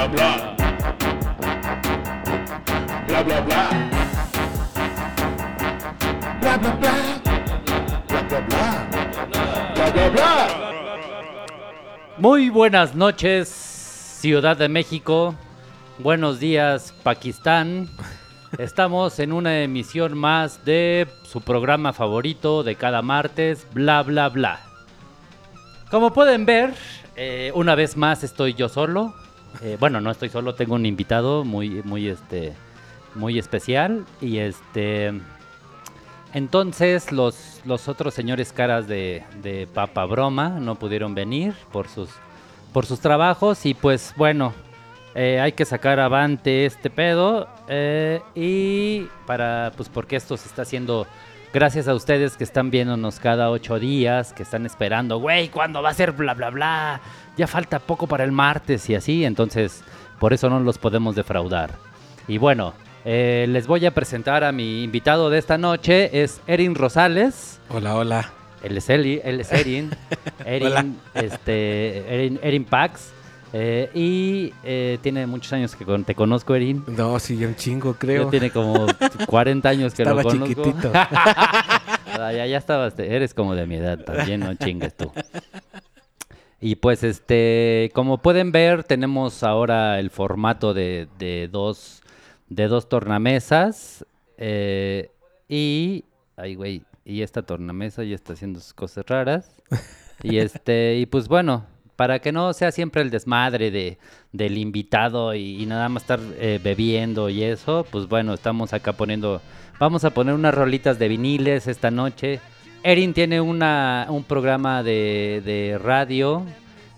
bla bla. Bla bla bla. Bla bla bla. Bla bla bla. Bla bla bla. Muy buenas noches, Ciudad de México. Buenos días, Pakistán. Estamos en una emisión más de su programa favorito de cada martes, bla bla bla. Como pueden ver, eh, una vez más estoy yo solo. Eh, bueno, no estoy solo, tengo un invitado muy, muy, este, muy especial y este. Entonces los, los otros señores caras de, de Papa Broma no pudieron venir por sus, por sus trabajos y pues bueno, eh, hay que sacar avante este pedo eh, y para pues porque esto se está haciendo gracias a ustedes que están viéndonos cada ocho días, que están esperando, güey, ¿cuándo va a ser bla bla bla? Ya falta poco para el martes y así, entonces por eso no los podemos defraudar. Y bueno, eh, les voy a presentar a mi invitado de esta noche, es Erin Rosales. Hola, hola. Él es, Eli, él es Erin. Hola. Erin, este, Erin, Erin Pax. Eh, y eh, tiene muchos años que con- te conozco, Erin. No, sí, un chingo, Ya creo. tiene como 40 años que Estaba lo conozco. chiquitito. Ah, ya, ya estabas, eres como de mi edad también, no chingues tú. Y pues, este, como pueden ver, tenemos ahora el formato de, de dos, de dos tornamesas. eh, y, ay, güey, y esta tornamesa ya está haciendo sus cosas raras. Y este, y pues bueno, para que no sea siempre el desmadre de, del invitado y, nada más estar eh, bebiendo y eso, pues bueno, estamos acá poniendo, vamos a poner unas rolitas de viniles esta noche. Erin tiene una, un programa de, de radio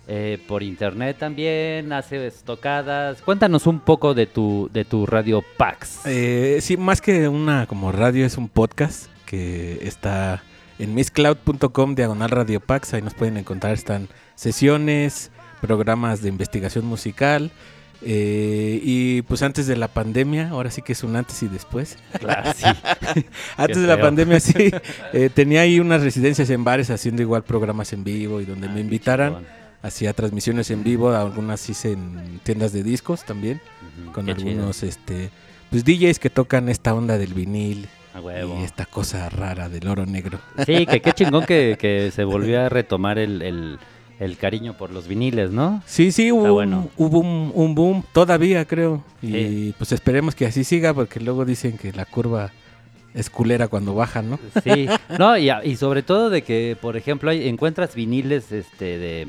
eh, por internet también, hace tocadas. Cuéntanos un poco de tu, de tu radio Pax. Eh, sí, más que una como radio, es un podcast que está en misscloud.com, diagonal Radio Pax. Ahí nos pueden encontrar. Están sesiones, programas de investigación musical. eh, y pues antes de la pandemia, ahora sí que es un antes y después. Claro, sí. Antes de la pandemia, sí. eh, tenía ahí unas residencias en bares haciendo igual programas en vivo y donde me invitaran. Hacía transmisiones en vivo, algunas hice en tiendas de discos también, con chido. algunos este pues DJs que tocan esta onda del vinil y esta cosa rara del oro negro. Sí, que qué chingón que, que se volvió a retomar el, el- el cariño por los viniles, ¿no? Sí, sí, hubo, bueno. un, hubo un, un boom todavía, creo. Y Sí. pues esperemos que así siga, porque luego dicen que la curva es culera cuando baja, ¿no? Sí, no, y, y sobre todo de que, por ejemplo, hay, encuentras viniles este de...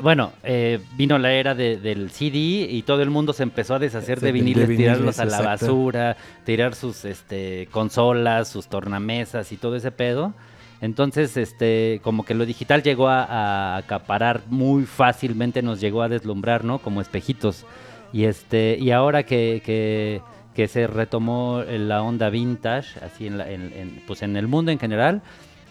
Bueno, eh, vino la era de- del CD y todo el mundo se empezó a deshacer de viniles, viniles, tirarlos a la exacto. basura, tirar sus este, consolas, sus tornamesas y todo ese pedo. Entonces, este, como que lo digital llegó a, a acaparar muy fácilmente, nos llegó a deslumbrar, ¿no? Como espejitos. Y este, y ahora que, que, que se retomó la onda vintage, así en, la- en- en- pues en el mundo en general,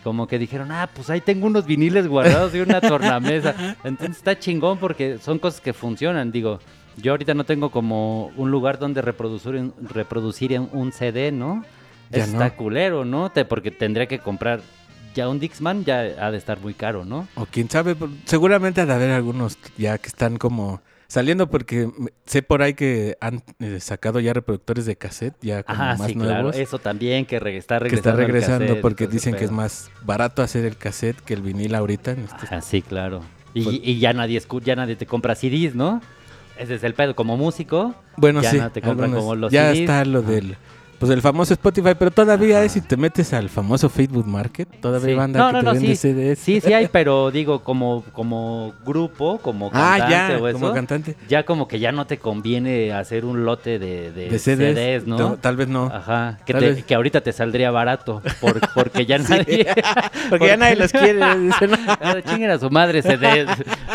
como que dijeron, ah, pues ahí tengo unos viniles guardados y una tornamesa. Entonces está chingón porque son cosas que funcionan. Digo, yo ahorita no tengo como un lugar donde reproducir, un- reproducir un CD, ¿no? Ya Está no. culero, ¿no? Te, porque tendría que comprar ya un Dixman, ya ha de estar muy caro, ¿no? O quién sabe, seguramente ha de haber algunos ya que están como saliendo, porque sé por ahí que han eh, sacado ya reproductores de cassette, ya como Ajá, más sí, nuevos. claro. Eso también, que re- está que regresando. está el regresando cassette porque dicen que es más barato hacer el cassette que el vinil ahorita. en este- Ajá, sí, claro. Y, Pues- y ya nadie escu- ya nadie te compra CDs, ¿no? Ese es el pedo. Como músico, Bueno, ya sí, no te compran algunos- como los ya CDs. está lo Ajá. del pues el famoso Spotify, pero todavía es si te metes al famoso Facebook Market, todavía Sí. hay banda No, que no, te no, vende sí. CDs. Sí, sí hay, pero digo, como, como grupo, como ah, cantante ya, o eso, como cantante ya como que ya no te conviene hacer un lote de, de, de CDs, CDs, ¿no? Tal vez no. Ajá, que, te- que ahorita te saldría barato, por- porque ya nadie... Porque ya nadie los quiere. Ah, Chinguen a su madre CDs.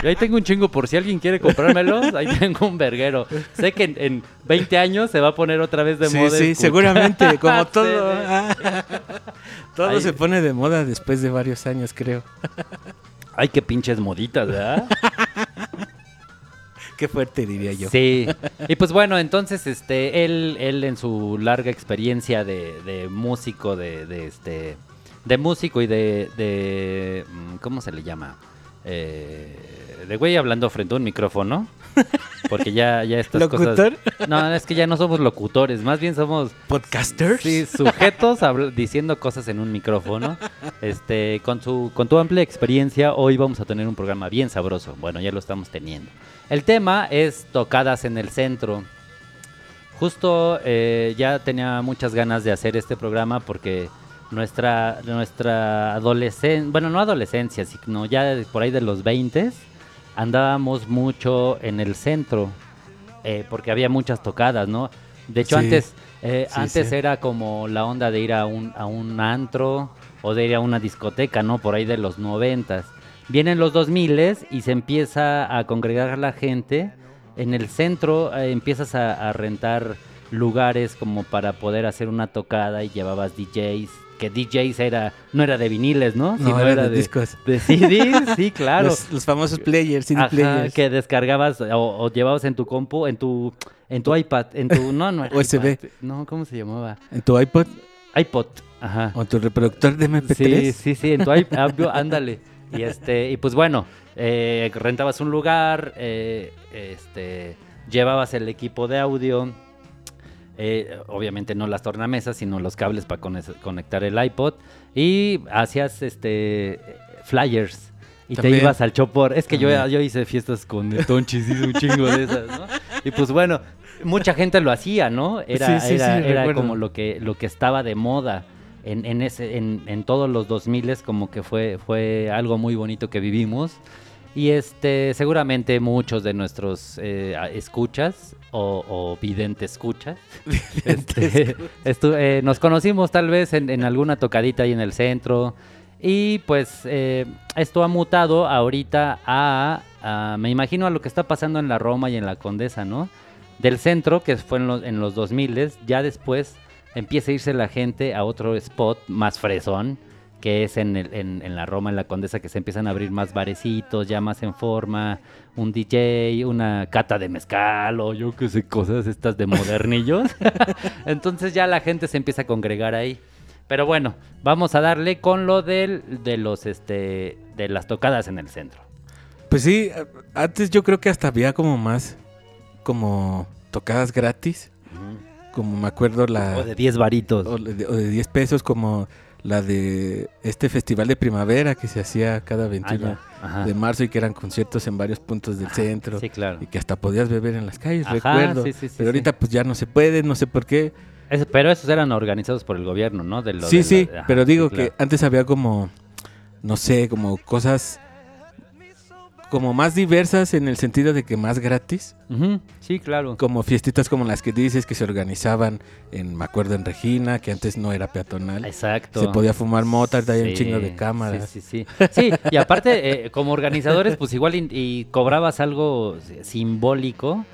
Yo ahí tengo un chingo por si alguien quiere comprármelos, ahí tengo un verguero. Sé que en, en 20 años se va a poner otra vez de sí, moda. sí, seguramente, como todo. CDs. todo se pone de moda después de varios años, creo. Ay, qué pinches moditas, ¿verdad? Qué fuerte diría yo. Sí. Y pues bueno, entonces este, él, él en su larga experiencia de, de músico, de, de este. De músico y de. de mm, ¿Cómo se le llama? Eh, de güey hablando frente a un micrófono. Porque ya, ya estas ¿Locutor? cosas... No, es que ya no somos locutores, más bien somos ¿Podcasters? Sí, sujetos diciendo cosas en un micrófono. Este, con su, con tu amplia experiencia, hoy vamos a tener un programa bien sabroso. Bueno, ya lo estamos teniendo. El tema es tocadas en el centro. Justo eh, ya tenía muchas ganas de hacer este programa porque nuestra, nuestra adolescencia, bueno, no adolescencia, sino ya por ahí de los 20 andábamos mucho en el centro eh, porque había muchas tocadas, ¿no? De hecho, Sí. antes, eh, Sí, antes sí. era como la onda de ir a un, a un antro o de ir a una discoteca, ¿no? Por ahí de los noventas. Vienen los 2000 y se empieza a congregar la gente. En el centro eh, empiezas a, a rentar lugares como para poder hacer una tocada y llevabas DJs. Que DJs era, no era de viniles, ¿no? No, era de discos. De CDs, sí, claro. Los, los famosos players, CD Ajá, players. que descargabas o, o llevabas en tu compu, en tu en tu iPad, en tu no, no era USB. iPad, No, ¿cómo se llamaba? En tu iPod iPod. Ajá. o en tu reproductor de MP3. Sí, sí, sí, en tu iPad, ándale. Y este, y pues bueno, eh, rentabas un lugar, eh, este, llevabas el equipo de audio, eh, obviamente no las tornamesas, sino los cables para conectar el iPod y hacías este flyers. Y También. te ibas al chopor. Es que yo, También. yo hice fiestas con Tonchis, hice un chingo de esas, ¿no? Y pues bueno, mucha gente lo hacía, ¿no? Era, Sí, sí, era, sí, era recuerdo. como lo que, lo que estaba de moda en, en, ese, en, en todos los 2000 como que fue, fue algo muy bonito que vivimos. Y este, seguramente muchos de nuestros eh, escuchas o, o videntes escuchas, este, estu- eh, nos conocimos tal vez en, en alguna tocadita ahí en el centro. Y pues eh, esto ha mutado ahorita a, a- me imagino a lo que está pasando en la Roma y en la Condesa, ¿no? Del centro, que fue en los, en los 2000, ya después empieza a irse la gente a otro spot más fresón, que es en, el- en, en la Roma, en la Condesa, que se empiezan a abrir más barecitos, ya más en forma, un DJ, una cata de mezcal o yo qué sé, cosas estas de modernillos. Entonces ya la gente se empieza a congregar ahí. Pero bueno, vamos a darle con lo del, de los este de las tocadas en el centro. Pues sí, antes yo creo que hasta había como más, como tocadas gratis. Como me acuerdo la... O de 10 varitos. o de, o de 10 pesos como la de este festival de primavera que se hacía cada Ah, 21 ya. Ajá. de marzo y que eran conciertos en varios puntos del centro Sí, claro. y que hasta podías beber en las calles, Ajá, recuerdo. sí, sí, sí, Pero ahorita pues ya no se puede, no sé por qué. Es- pero esos eran organizados por el gobierno, ¿no? De lo sí, de sí, ajá, pero digo sí, claro. que antes había como, no sé, como cosas como más diversas en el sentido de que más gratis, Ujú, Sí, claro. como fiestitas como las que dices que se organizaban en, me acuerdo en Regina, que antes no era peatonal. Exacto. Se podía fumar mota, hay un Sí, chingo de cámaras. Sí, sí, sí. Sí, y aparte, eh, como organizadores, pues igual y, y cobrabas algo simbólico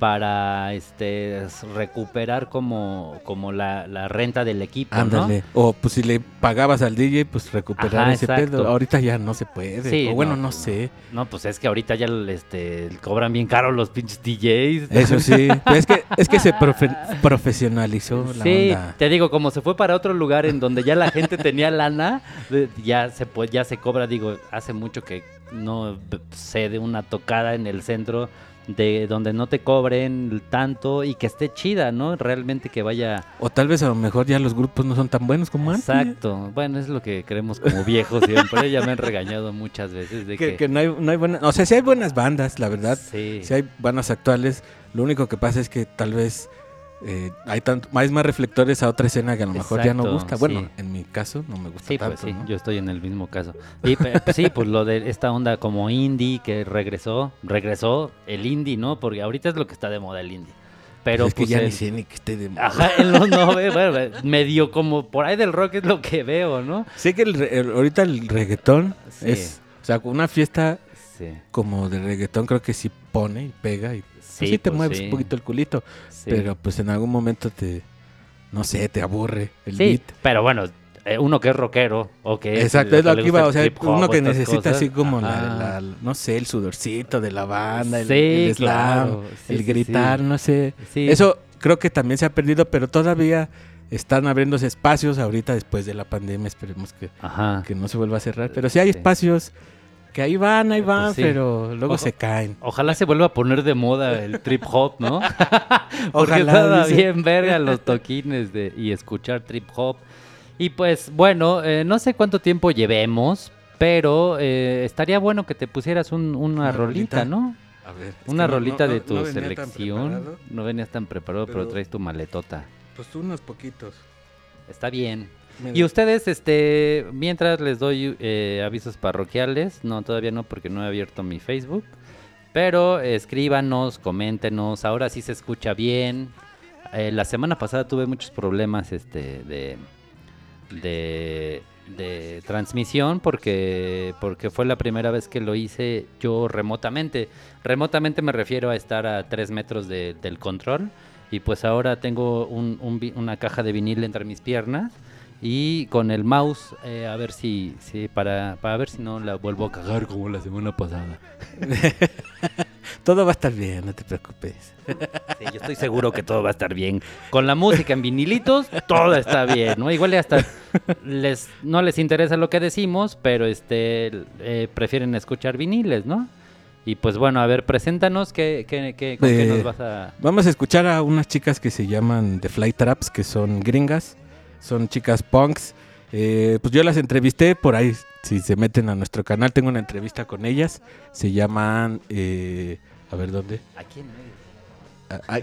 para este recuperar como, como la, la renta del equipo, ¿no? Ándale. O pues si le pagabas al DJ, pues recuperar Ajá, ese exacto. pedo. Ahorita ya no se puede. Sí, o bueno, no, no, pues, sé. No, pues es que ahorita ya este, cobran bien caro los pinches DJs. Eso sí. Pero es que, es que se profe- profesionalizó la Sí, onda. te digo, como se fue para otro lugar en donde ya la gente tenía lana, ya se ya se cobra, digo, hace mucho que no sé de una tocada en el centro de donde no te cobren tanto y que esté chida, ¿no? Realmente que vaya O tal vez a lo mejor ya los grupos no son tan buenos como antes. exacto. Bueno, es lo que creemos como viejos siempre, ya me han regañado muchas veces de Que, que, que no, hay, no hay buenas... O sea, sí hay buenas bandas, la verdad. sí. Sí hay bandas actuales. Lo único que pasa es que tal vez eh, hay tanto, hay más reflectores a otra escena que a lo mejor ya no gusta. Bueno, sí. en mi caso no me gusta Sí, tanto, pues sí, ¿no? yo estoy en el mismo caso. Y pues sí, pues lo de esta onda como indie que regresó, regresó el indie, ¿no? Porque ahorita es lo que está de moda el indie. Pero Pues es que pues ya el- ni sé ni que esté de moda. Ajá, en los nove- bueno, medio como por ahí del rock es lo que veo, ¿no? Sé que el el- ahorita el reggaetón es... O sea, una fiesta como de reggaetón creo que sí pone y pega y pues Sí, sí, te pues mueves sí. un poquito el culito. Pero pues en algún momento te... No sé, te aburre el Sí, beat. pero bueno, eh, uno que es rockero o que Exacto, es lo que iba, o sea, uno que necesita cosas, así como la, no sé, el sudorcito de la banda, el, Sí, el slam, claro, sí, el sí, gritar, no sé. Sí. Eso creo que también se ha perdido, pero todavía están abriéndose espacios ahorita después de la pandemia, esperemos que, Ajá. que no se vuelva a cerrar. Pero sí hay espacios Que ahí van, ahí van, Pues sí. pero luego se caen. Ojalá se vuelva a poner de moda el trip hop, ¿no? Porque Ojalá, estaba dice. bien verga los toquines de, y escuchar trip hop. Y pues bueno, eh, no sé cuánto tiempo llevemos, pero eh, estaría bueno que te pusieras un- una, Una rolita, rolita. ¿no? A ver. Una rolita no- de tu no selección. No venías tan preparado, pero, Pero- traes tu maletota. Pues unos poquitos. Está bien. Y ustedes, este, mientras les doy eh, avisos parroquiales, no, todavía no, porque no he abierto mi Facebook, pero escríbanos, coméntenos, ahora sí se escucha bien. Eh, la semana pasada tuve muchos problemas, este, de, de, de transmisión, porque, porque fue la primera vez que lo hice yo remotamente. Remotamente me refiero a estar a tres metros de- del control, y pues ahora tengo un- un una caja de vinil entre mis piernas y con el mouse eh, a ver si, si para, para ver si no la vuelvo a cagar como la semana pasada. Todo va a estar bien, no te preocupes. Sí, yo estoy seguro que todo va a estar bien. Con la música en vinilitos, todo está bien, ¿no? Igual hasta les, no les interesa lo que decimos, pero este eh, prefieren escuchar viniles, ¿no? Y pues bueno, a ver, preséntanos qué, qué, qué- con qué Eh, nos vas a... Vamos a escuchar a unas chicas que se llaman The Fly Traps, que son gringas, son chicas punks. Eh, pues yo las entrevisté por ahí, si se meten a nuestro canal, tengo una entrevista con ellas. Se llaman, eh, a ver dónde. Aquí en medio. Ah.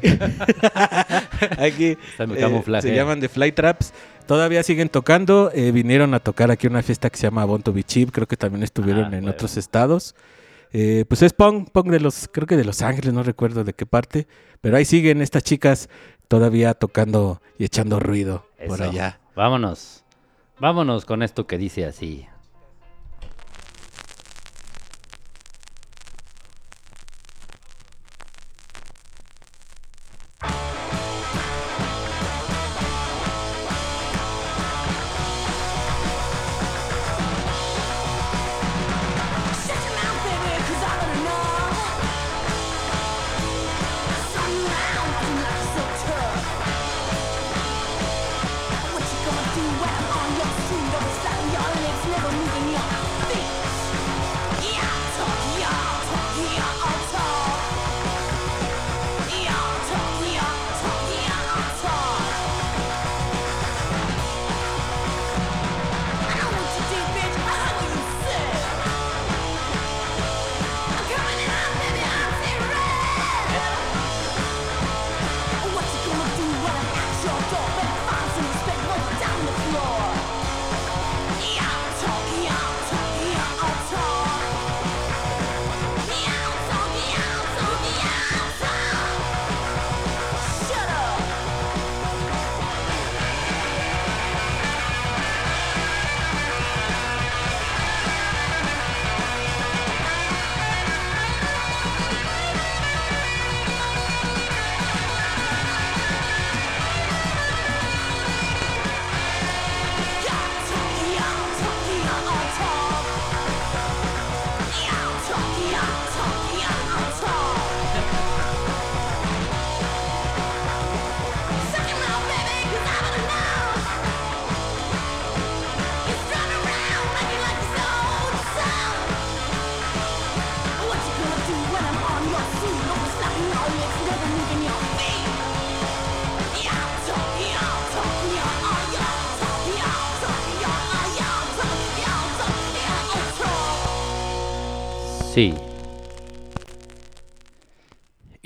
Aquí eh, se llaman The Fly Traps. Todavía siguen tocando. eh, vinieron a tocar aquí una fiesta que se llama Bon to Be Cheap. Creo que también estuvieron Ah, en otros estados. Eh, pues es punk, punk de los, creo que de Los Ángeles, no recuerdo de qué parte. Pero ahí siguen estas chicas todavía tocando y echando ruido por allá. Vámonos. Vámonos con esto que dice así.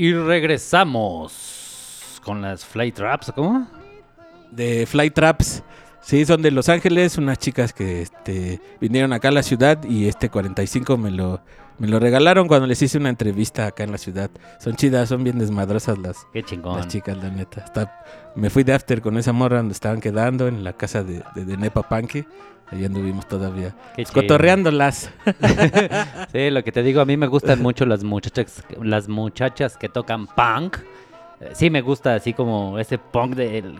Y regresamos con las Fly Traps, ¿cómo? de Fly Traps. Sí, son de Los Ángeles, unas chicas que este, vinieron acá a la ciudad y este 45 me lo, me lo regalaron cuando les hice una entrevista acá en la ciudad. Son chidas, son bien desmadrosas las, Qué chingón. las chicas, la neta. Hasta me fui de after con esa morra donde estaban quedando en la casa de, de, de Nepa Panque. Ahí anduvimos todavía. Pues, cotorreándolas. Sí, lo que te digo, a mí me gustan mucho las muchachas, las muchachas que tocan punk. Sí, me gusta así como ese punk de... el-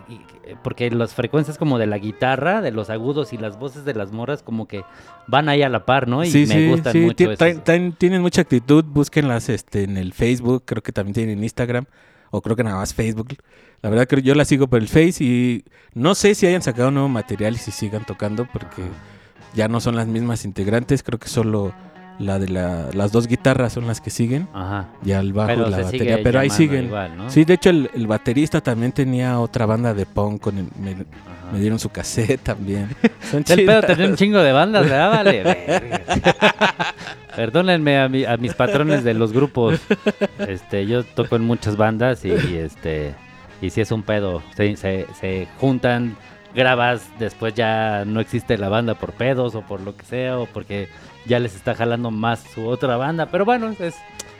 porque las frecuencias como de la guitarra, de los agudos y las voces de las morras como que van ahí a la par, ¿no? Y sí, me sí, gustan sí, mucho traen- traen- tienen mucha actitud, búsquenlas este, en el Facebook, creo que también tienen Instagram, o creo que nada más Facebook. La verdad que yo las sigo por el Face y no sé si hayan sacado nuevo material y si sigan tocando porque ya no son las mismas integrantes, creo que solo la de la- las dos guitarras son las que siguen. Ajá. Ya el bajo Pero y la batería, pero ahí siguen. igual, ¿no? Sí, de hecho el, el baterista también tenía otra banda de punk con el- me, dieron su cassette también. Son El pedo tener un chingo de bandas, ¿verdad? Vale. Perdónenme a, mi- a mis patrones de los grupos. Este, yo toco en muchas bandas y, y, este y si es un pedo. Se, se, se juntan, grabas, después ya no existe la banda por pedos o por lo que sea, o porque ya les está jalando más su otra banda. Pero bueno, es,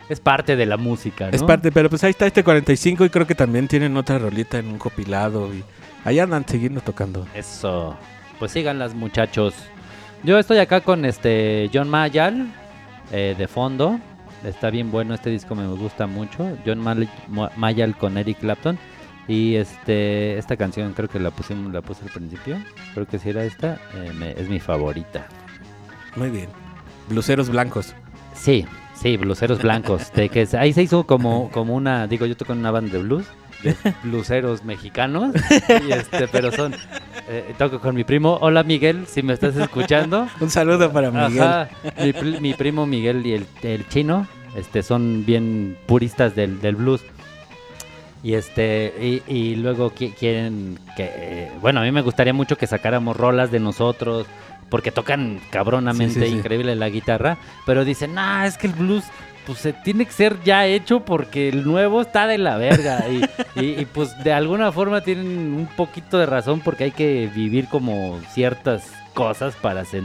es parte de la música, ¿no? Es parte, pero pues ahí está este 45 y creo que también tienen otra rolita en un copilado y ahí andan siguiendo tocando. Eso. Pues síganlas, muchachos. Yo estoy acá con este John Mayall eh, de fondo. Está bien bueno este disco, me gusta mucho. John Mal- Ma- Mayall con Eric Clapton. Y este esta canción creo que la pusimos, la puse al principio. Creo que sí era esta. eh, me- es mi favorita. Muy bien. Bluseros blancos. Sí, sí, bluseros blancos. De que se- ahí se hizo como, como una, digo, yo toco en una banda de blues, de bluseros mexicanos, y este, pero son, eh, toco con mi primo. Hola Miguel, si me estás escuchando. Un saludo para Miguel. Ajá, mi, mi primo Miguel y el, el chino, este, son bien puristas del, del blues. Y este, y, y luego qui- quieren que, eh, bueno, a mí me gustaría mucho que sacáramos rolas de nosotros, porque tocan cabronamente Sí, sí, sí. increíble la guitarra, pero dicen, nah, es que el blues, pues se tiene que ser ya hecho porque el nuevo está de la verga. Y, y- y, pues de alguna forma tienen un poquito de razón porque hay que vivir como ciertas cosas para hacer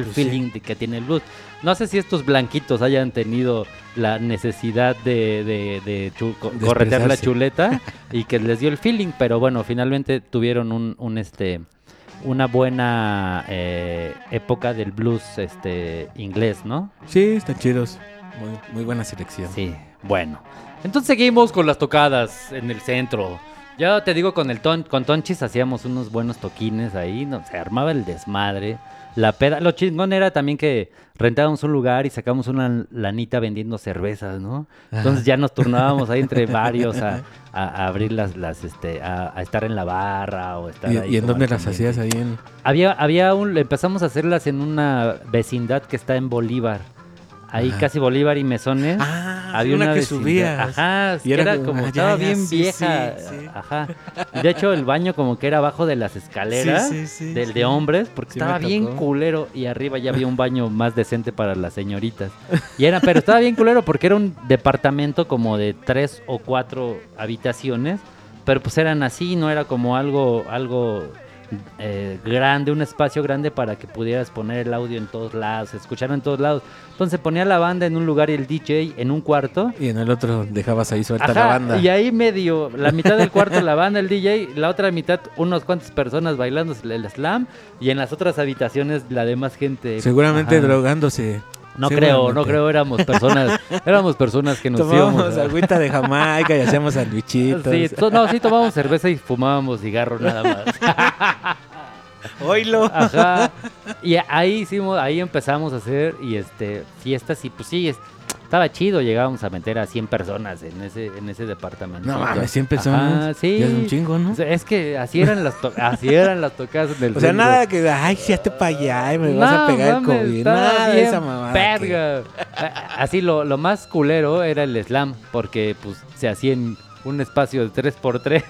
el Pues feeling que tiene el blues. No sé si estos blanquitos hayan tenido la necesidad de, de, corretear la chuleta y que les dio el feeling, pero bueno, finalmente tuvieron un, un este una buena eh, época del blues este inglés, ¿no? Sí, están chidos. Muy, muy buena selección. Sí, bueno. Entonces seguimos con las tocadas en el centro. Ya te digo, con el ton, con Tonchis hacíamos unos buenos toquines ahí, no, se armaba el desmadre. La peda, lo chingón era también que rentábamos un lugar y sacamos una lanita vendiendo cervezas, ¿no? Entonces ya nos turnábamos ahí entre varios a, a- a abrir las, las este, a, a estar en la barra o estar ¿Y, ahí y en dónde las hacías ahí en...? Había, había un, empezamos a hacerlas en una vecindad que está en Bolívar. Ahí Ajá. casi Bolívar y Mesones. Ah, había una una, que subías. Ajá, Y era era como- como, ah, estaba ya, bien sí, vieja. sí, sí. Ajá. Y de hecho, el baño como que era abajo de las escaleras del de hombres, porque estaba bien culero. Y arriba ya había un baño más decente para las señoritas. Y era, pero estaba bien culero porque era un departamento como de tres o cuatro habitaciones. Pero pues eran así, no era como algo, algo eh, grande, un espacio grande para que pudieras poner el audio en todos lados, escuchar en todos lados. Entonces ponía la banda en un lugar y el DJ en un cuarto. Y en el otro dejabas ahí suelta la banda. y ahí medio, la mitad del cuarto la banda, el DJ, la otra mitad unos cuantas personas bailando el slam y en las otras habitaciones la demás gente. Seguramente Ajá. drogándose. No creo, no creo, éramos personas, éramos personas que nos íbamos. Tomábamos a- agüita de Jamaica y hacíamos sandwichitos. Sí, no, sí tomábamos cerveza y fumábamos cigarro nada más. Oilo. Ajá. Y ahí hicimos, ahí empezamos a hacer y este fiestas y pues sí, es- estaba chido, llegábamos a meter a 100 personas en ese en ese departamento. No mames, 100 personas. Ajá, sí. Ya es un chingo, ¿no? O sea, es que así eran las así eran las tocadas del O sea, centro. nada que, ay, si hazte para allá y me vas a pegar el COVID. Nada de esa mamada. A- Así lo, lo más culero era el slam, porque pues se hacía en un espacio de 3x3.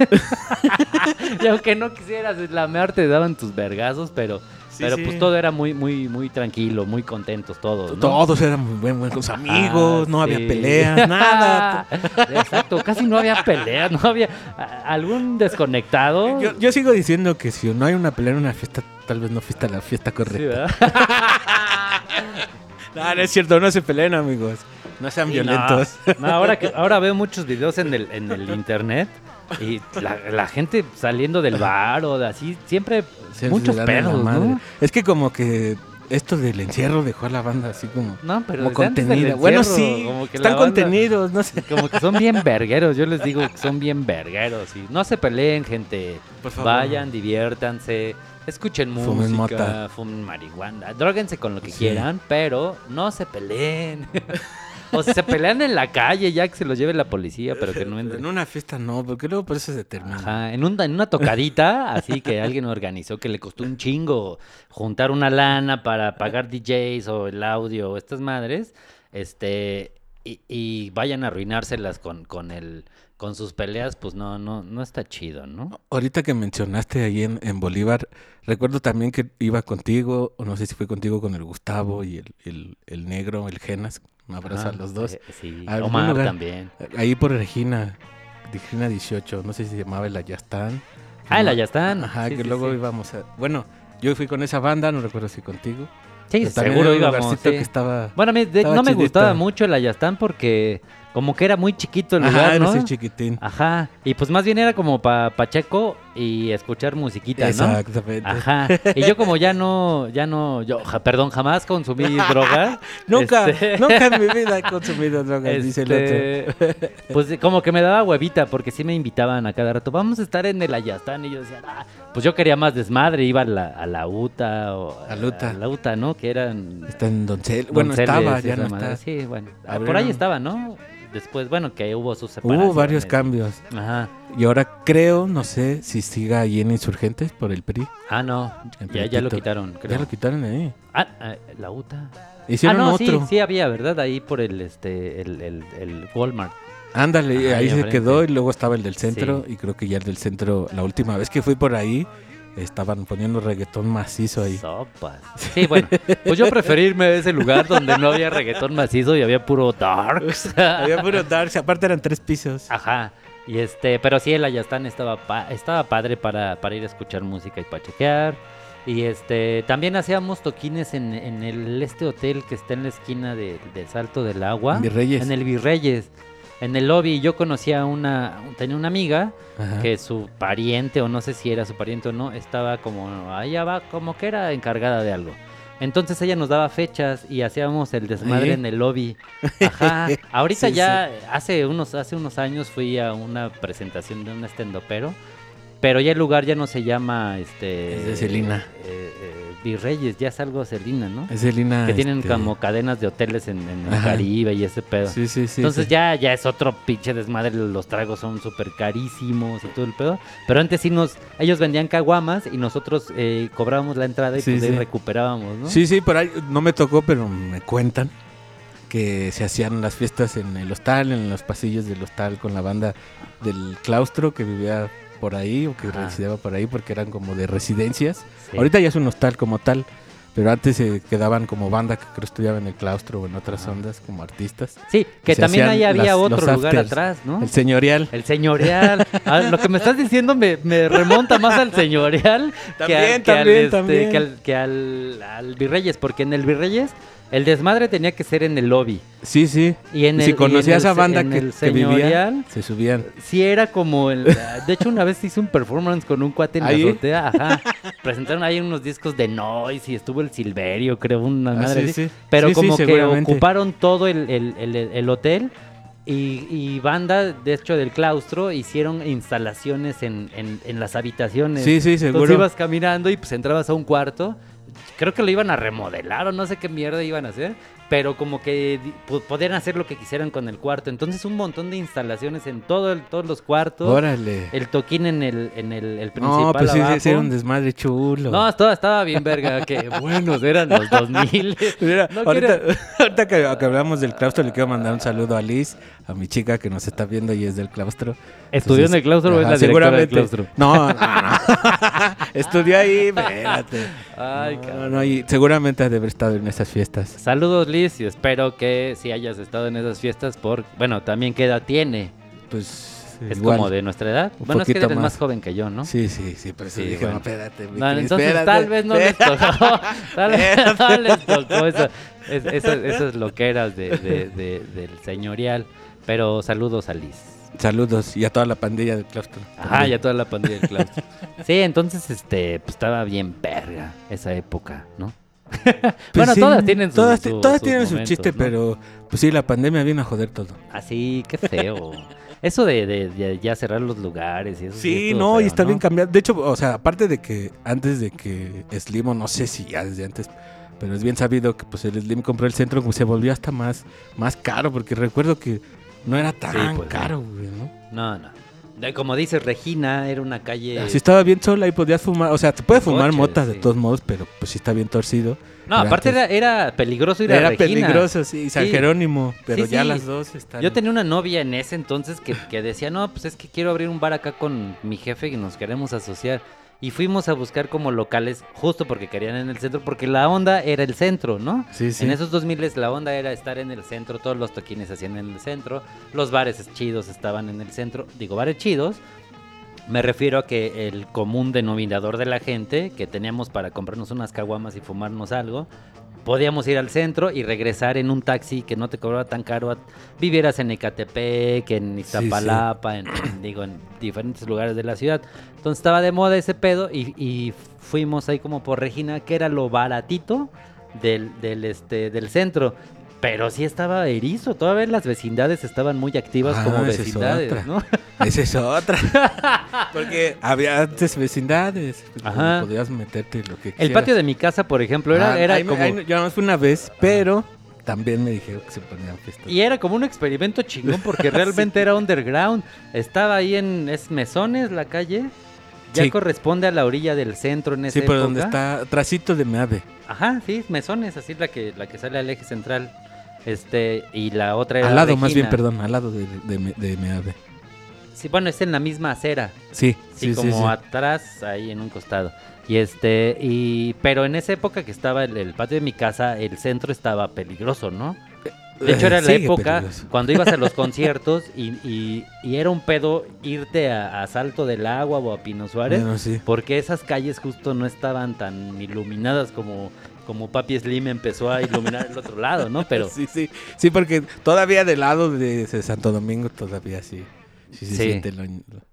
y aunque no quisieras slamearte, te daban tus vergazos, pero, Sí, pero sí. pues todo era muy, muy, muy tranquilo, muy contentos todos. Todos eran muy buen- buenos amigos, Ah, no había peleas, nada. Exacto, casi no había peleas, no había algún desconectado. Yo, yo sigo diciendo que si no hay una pelea en una fiesta, tal vez no fuiste la fiesta correcta. no, no es cierto, no se peleen, amigos. No sean violentos. No, No, ahora, que, ahora veo muchos videos en el, en el internet y la, la gente saliendo del bar o de así, siempre Se- muchos pedos. ¿no? Es que como que esto del encierro dejó a la banda así como, No, pero como. Bueno, sí, como que están banda- contenidos, no sé. Como que son bien vergueros, yo les digo que son bien vergueros. Y no se peleen, gente. Por favor. Vayan, diviértanse, escuchen Fumen música, mota. fumen marihuana, dróguense con lo que Sí. quieran, pero no se peleen. O sea, se pelean en la calle ya que se los lleve la policía, pero que no En entren. una fiesta no, porque luego por eso se termina. Ajá, en, un- en una tocadita, así que alguien organizó que le costó un chingo juntar una lana para pagar DJs o el audio o estas madres, este, y, y vayan a arruinárselas con, con el, con sus peleas, pues no, no, no está chido, ¿no? Ahorita que mencionaste ahí en, en Bolívar, recuerdo también que iba contigo, o no sé si fue contigo con el Gustavo y el, el, el negro, el Genas. Un abrazo a Ajá, los dos. eh, sí, A Omar lugar. también. Ahí por Regina, Regina 18, no sé si se llamaba el Ayastán. Ah, el Ayastán, Ajá, sí, que sí, luego íbamos a... Bueno, yo fui con esa banda, no recuerdo si contigo. Sí, también seguro íbamos. sí. que estaba... Bueno, a mí de- estaba no me gustaba mucho el Ayastán porque como que era muy chiquito el Ajá, lugar, era ¿no? chiquitín. Ajá, y pues más bien era como para Pacheco y escuchar musiquita, ¿no? Exactamente. Ajá. Y yo como ya no, ya no, yo, ja- perdón, jamás consumí drogas. Nunca, este, nunca en mi vida he consumido drogas, dice el otro. este, Pues como que me daba huevita porque sí me invitaban a cada rato. Vamos a estar en el Ayastán y yo decía, "Ah", pues yo quería más desmadre, iba a la, a la UTA o A la UTA. a la UTA, ¿no? Que eran Está en Doncel. Bueno, Donceles, estaba, ya no está. Sí, bueno. Ah, Por Abrieron- ahí estaba, ¿no? Después, bueno, que hubo sus separaciones. Hubo varios cambios. Ajá. Y ahora creo, no sé si siga ahí en Insurgentes por el PRI. Ah, no. Ya, ya lo quitaron, creo. Ya lo quitaron ahí. Ah, ah, la UTA. Hicieron ah, no, otro. sí, sí había, ¿verdad? Ahí por el, este, el, el, el Walmart. Ándale, ahí ahí se quedó y luego estaba el del centro. Sí. Y creo que ya el del centro, la última vez que fui por ahí, estaban poniendo reggaetón macizo ahí. Sopas. Sí, bueno, pues yo preferí irme a ese lugar donde no había reggaetón macizo y había puro darks. Había puro darks, aparte eran tres pisos. Ajá. Y este, pero sí, el Ayastán estaba, pa- estaba padre para, para ir a escuchar música y para chequear. Y este, también hacíamos toquines en, en el este hotel que está en la esquina de, de Salto del Agua. En Virreyes. En el Virreyes. En el lobby yo conocía a una, tenía una amiga Ajá. que su pariente, o no sé si era su pariente o no, estaba como, allá va, como que era encargada de algo. Entonces ella nos daba fechas y hacíamos el desmadre Ahí. en el lobby. Ajá. Ahorita Sí, ya, hace unos, hace unos años fui a una presentación de un estendopero, pero ya el lugar ya no se llama este. Es de Celina. eh, eh, Virreyes, ya es algo Celina, ¿no? Es Elina. que tienen este, como cadenas de hoteles en, en el. Caribe y ese pedo. Sí, sí, sí. Entonces sí. ya, ya es otro pinche desmadre, los tragos son súper carísimos y todo el pedo. Pero antes sí nos, ellos vendían caguamas y nosotros eh, cobrábamos la entrada y Sí, pues ahí sí. recuperábamos, ¿no? Sí, sí, por ahí no me tocó, pero me cuentan que se hacían las fiestas en el hostal, en los pasillos del hostal con la banda del claustro que vivía por ahí o que Ajá. residaba por ahí porque eran como de residencias. Sí. Ahorita ya es un hostal como tal, pero antes se quedaban como banda que creo estudiaba en el claustro o en otras Ajá. ondas como artistas. Sí, que también ahí había las- otro lugar afters. atrás, ¿no? El señorial. El señorial. Ah, lo que me estás diciendo me, me remonta más al señorial que, a- También, que al, también, este, también. que al, que al- al Virreyes, porque en el Virreyes el desmadre tenía que ser en el lobby. Sí, sí. Y en el, si y conocía en esa el se- banda en que, el que vivía, señorial, se subían. Sí, era como el. De hecho, una vez hice un performance con un cuate en ¿Ahí? la azotea. Ajá. Presentaron ahí unos discos de noise y estuvo el Silverio, creo, una Ah, madre sí, sí. Pero Sí, como que ocuparon todo el, el- el- el hotel. Y, y banda, de hecho, del claustro, hicieron instalaciones en, en- en las habitaciones. Sí, sí, seguro. Entonces ibas caminando y pues entrabas a un cuarto. Creo que lo iban a remodelar o no sé qué mierda iban a hacer. Pero como que podían hacer lo que quisieran con el cuarto. Entonces un montón de instalaciones en todo el- todos los cuartos. Órale. El toquín en el, en el, el principal No, pues sí, abajo. sí, era un desmadre chulo. No, estaba, estaba bien verga. Que buenos eran los 2000. Mira, No ahorita, quiero- ahorita que, que hablamos del claustro, le quiero mandar un saludo a Liz, a mi chica que nos está viendo y es del claustro. ¿Estudió en el claustro o es la directora del claustro? No, no, no. Estudió ahí, espérate. Ay, No, no, y seguramente ha de haber estado en esas fiestas. Saludos, Liz, y espero que si hayas estado en esas fiestas, por bueno, también qué edad tiene. Pues Es igual. como de nuestra edad. Bueno, es que eres más. más. joven que yo, ¿no? Sí, sí, sí, pero Sí, dije, bueno. no, espérate. mi No, Cris, entonces tal vez no les tocó. Tal vez no les tocó eso, es- eso- esas loqueras de, de- de- del señorial. Pero saludos a Liz. Saludos y a toda la pandilla del claustro. Ajá, también. ya toda la pandilla del claustro. Sí, entonces este, pues estaba bien verga esa época, ¿no? Pues bueno, sí, todas tienen su, todas, su- todas sus tienen su momentos, chiste, ¿no? pero pues sí, la pandemia vino a joder todo. Así, qué feo. Eso de, de- de ya cerrar los lugares y eso. Sí, no, y está ¿no? bien cambiado. De hecho, o sea, aparte de que antes de que Slim, o no sé si ya desde antes, pero es bien sabido que pues el Slim compró el centro, pues se volvió hasta más, más caro, porque recuerdo que no era tan pues, caro, güey, ¿no? No, no. Como dices, Regina era una calle... Así estaba bien sola y podías fumar, o sea, te puedes Con fumar motas de todos modos, pero pues sí está bien torcido. No, Pero aparte antes- era, era peligroso ir a Era Regina. peligroso, sí, San Sí. Jerónimo, pero Sí, ya las dos están... Yo tenía una novia en ese entonces que, que decía, no, pues es que quiero abrir un bar acá con mi jefe y nos queremos asociar. Y fuimos a buscar como locales justo porque querían en el centro, porque la onda era el centro, ¿no? Sí, sí. En esos 2000 la onda era estar en el centro, todos los toquines se hacían en el centro, los bares chidos estaban en el centro. Digo, bares chidos, me refiero a que el común denominador de la gente que teníamos para comprarnos unas caguamas y fumarnos algo, podíamos ir al centro y regresar en un taxi que no te cobraba tan caro. Vivieras en Ecatepec, en Iztapalapa, En, en, digo, en diferentes lugares de la ciudad. Entonces estaba de moda ese pedo y, y fuimos ahí como por Regina, que era lo baratito del, del, este, del centro. Pero sí estaba erizo, todavía las vecindades estaban muy activas Ah, como esa es vecindades, otra. ¿no? Esa es otra. Porque había antes vecindades. pues, Ajá. Podías meterte lo que El quisieras. patio de mi casa, por ejemplo, era, Ah, era ahí como... ahí yo nada más fui una vez, pero también me dijeron que se ponían fiestas. Y era como un experimento chingón porque realmente era underground. Estaba ahí en es Mesones, la calle. Ya Sí. corresponde a la orilla del centro en esa Sí, pero época. donde está trasito de Meave. Ajá, sí, Mesones, así la que la que sale al eje central. Este, y la otra era Al lado, más bien, perdón, al lado de, de, de Meave. Sí, bueno, es en la misma acera. Sí, Sí, sí, como sí. atrás, ahí en un costado. Y este, y pero en esa época que estaba el, el patio de mi casa, el centro estaba peligroso, ¿no? De hecho, Eh, era la época peligroso. cuando ibas a los conciertos y, y- y era un pedo irte a, a Salto del Agua o a Pino Suárez, Bueno, porque esas calles justo no estaban tan iluminadas como, como Papi Slim empezó a iluminar el otro lado, ¿no? Pero Sí, sí. Sí, porque todavía del lado de, de Santo Domingo todavía sí. Sí, Sí. siente lo-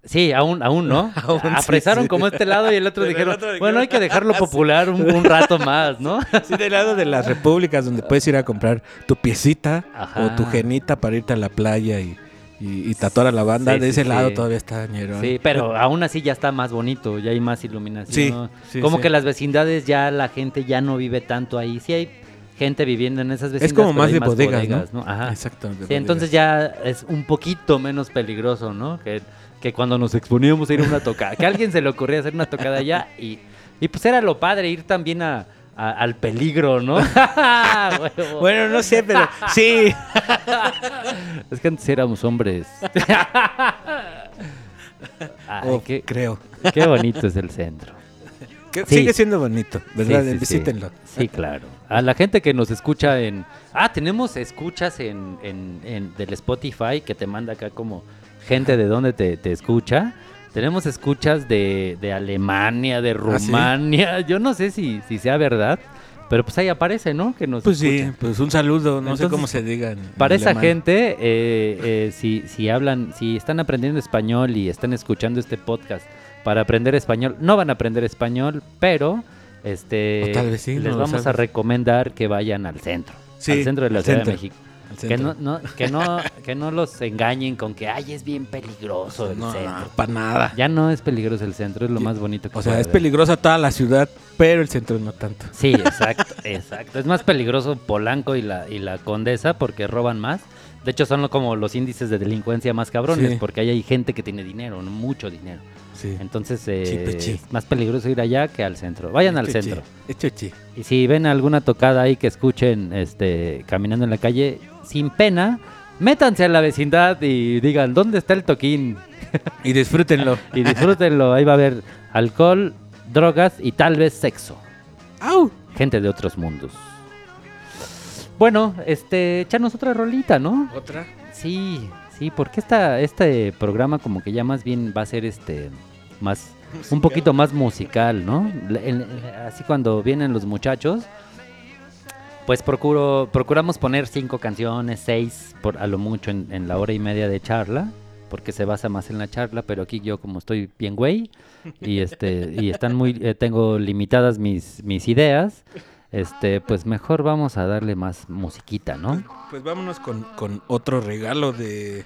sí, aún, aún no. Aún Apresaron sí. como este lado y el otro el dijeron, otro bueno, hay que dejarlo "Sí". popular un, un rato más, ¿no? Sí, del lado de las repúblicas donde puedes ir a comprar tu piecita Ajá. o tu genita para irte a la playa y, y, y tatuar a la banda. Sí, de sí, ese lado sí. todavía está ñero. Sí, pero aún así ya está más bonito, ya hay más iluminación. Sí, como que las vecindades ya la gente ya no vive tanto ahí. Sí hay gente viviendo en esas vecindades. Es como más de bodegas, bodegas, ¿no? Ajá. Exacto. Sí, entonces ya es un poquito menos peligroso, ¿no? Que, que cuando nos exponíamos a ir a una tocada. Que a alguien se le ocurría hacer una tocada allá y, y pues era lo padre ir también a, a- al peligro, ¿no? Bueno, no sé, pero sí. Es que antes éramos hombres. Ay, Oh, qué, Creo. qué bonito es el centro. Que Sí. Sigue siendo bonito, ¿verdad? Sí, sí. Visítenlo. Sí, claro. A la gente que nos escucha en... Ah, tenemos escuchas en, en, en- del Spotify que te manda acá como gente de donde te, te escucha. Tenemos escuchas de, de Alemania, de ¿Ah, sí? Rumania. Yo no sé si, si sea verdad, pero pues ahí aparece, ¿no? Que nos Pues sí, pues un saludo, no sé cómo se diga. en- en Para esa alemán. gente, eh, eh, si, si hablan, si están aprendiendo español y están escuchando este podcast para aprender español, no van a aprender español, pero este O tal vez sí, les no vamos a recomendar que vayan al centro, Sí, al centro de la Ciudad centro, de México. Que no, no, que no, que no los engañen con que ay es bien peligroso el No, centro. para nada. Ya no es peligroso el centro, es lo más bonito que O sea, puede es haber. peligrosa toda la ciudad, pero el centro no tanto. Sí, exacto, exacto. Es más peligroso Polanco y la, y la Condesa porque roban más. De hecho, son como los índices de delincuencia más cabrones, Sí. porque ahí hay gente que tiene dinero, ¿no? mucho dinero. Sí. Entonces, eh, Chipechi. es más peligroso ir allá que al centro. Vayan al centro. Y si ven alguna tocada ahí que escuchen este, caminando en la calle, sin pena, métanse a la vecindad y digan, ¿dónde está el toquín? Y disfrútenlo. Y disfrútenlo. Ahí va a haber alcohol, drogas y tal vez sexo. ¡Au! gente de otros mundos. Bueno, este, echanos otra rolita, ¿no? ¿Otra? Sí, sí, porque esta, este programa como que ya más bien va a ser este, más, un poquito más musical, ¿no? Así cuando vienen los muchachos, pues procuro, procuramos poner cinco canciones, seis, por a lo mucho en, en la hora y media de charla, porque se basa más en la charla, pero aquí yo como estoy bien güey y este y están muy eh, tengo limitadas mis mis ideas, este pues mejor vamos a darle más musiquita, ¿no? Pues vámonos con, con otro regalo de...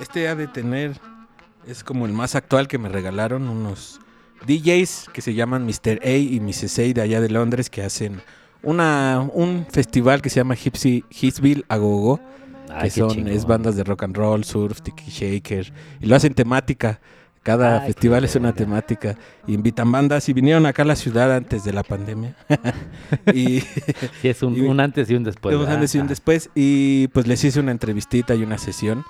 Este ha de tener... Es como el más actual que me regalaron unos DJs que se llaman Mr. A y Mrs. A de allá de Londres que hacen una, un festival que se llama Hipsy, Hitsville Agogo, Ay, que son, es bandas de rock and roll, surf, tiki shaker, y lo hacen temática. Cada Ay, festival es una verga. temática. Invitan bandas y vinieron acá a la ciudad antes de la pandemia. y Sí, es un, y- un antes y un después. un antes y un después. Y pues les hice una entrevistita y una sesión.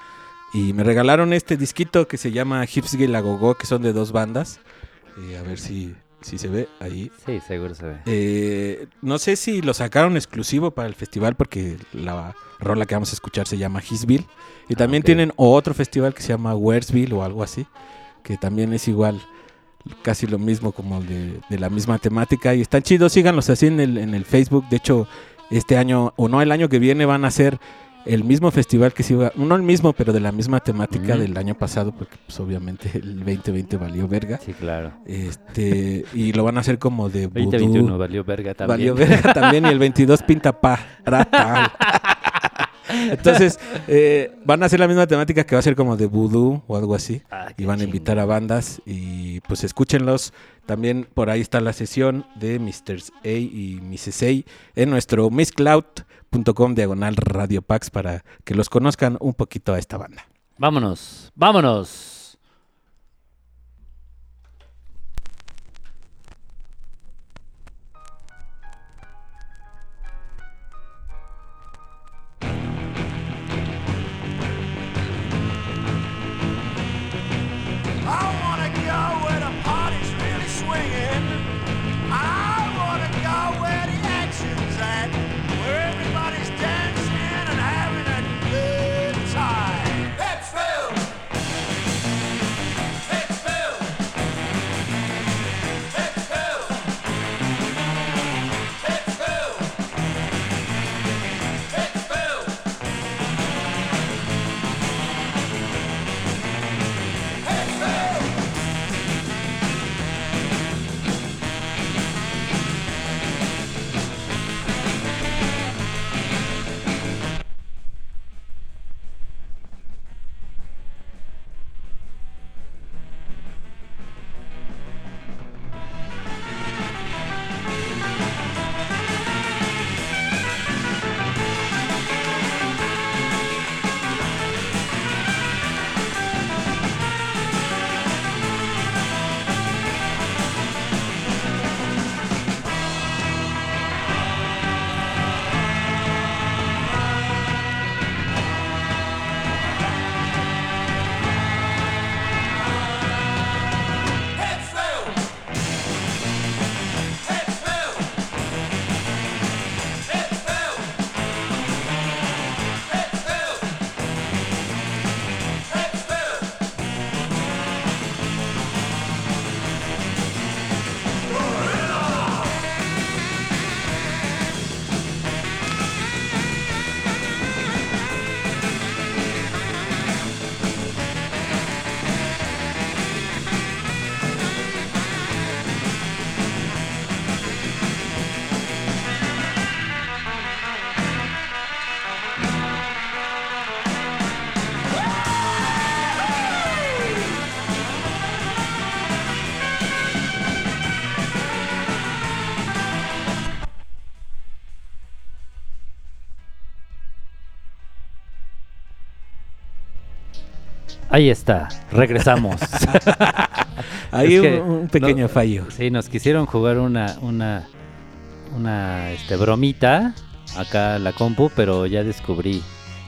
Y me regalaron este disquito que se llama Hipsville Agogo, que son de dos bandas. Y a ver si, si se ve ahí. Sí, seguro se ve. Eh, no sé si lo sacaron exclusivo para el festival porque la rola que vamos a escuchar se llama Hisville. Y también ok. tienen otro festival que se llama Wersville o algo así, que también es igual, casi lo mismo como de, de la misma temática. Y están chidos, síganlos así en el, en el Facebook. De hecho, este año, o no, el año que viene van a hacer el mismo festival que se iba, no el mismo, pero de la misma temática del año pasado, porque pues obviamente el 2020 valió verga. Sí, claro. Este, y lo van a hacer como de vudú. 2021 valió verga también. Valió verga también y el 22 pinta pa. rata. Entonces, eh, van a hacer la misma temática que va a ser como de voodoo o algo así. Ah, Y van a invitar a bandas y pues escúchenlos. También por ahí está la sesión de Mr. A y Mrs. A en nuestro misscloud.com diagonal Radio Pax para que los conozcan un poquito a esta banda. Vámonos, vámonos. Ahí está, regresamos. Es que un, un pequeño no- fallo. Sí, nos quisieron jugar una, una, una este, bromita acá la compu, pero ya descubrí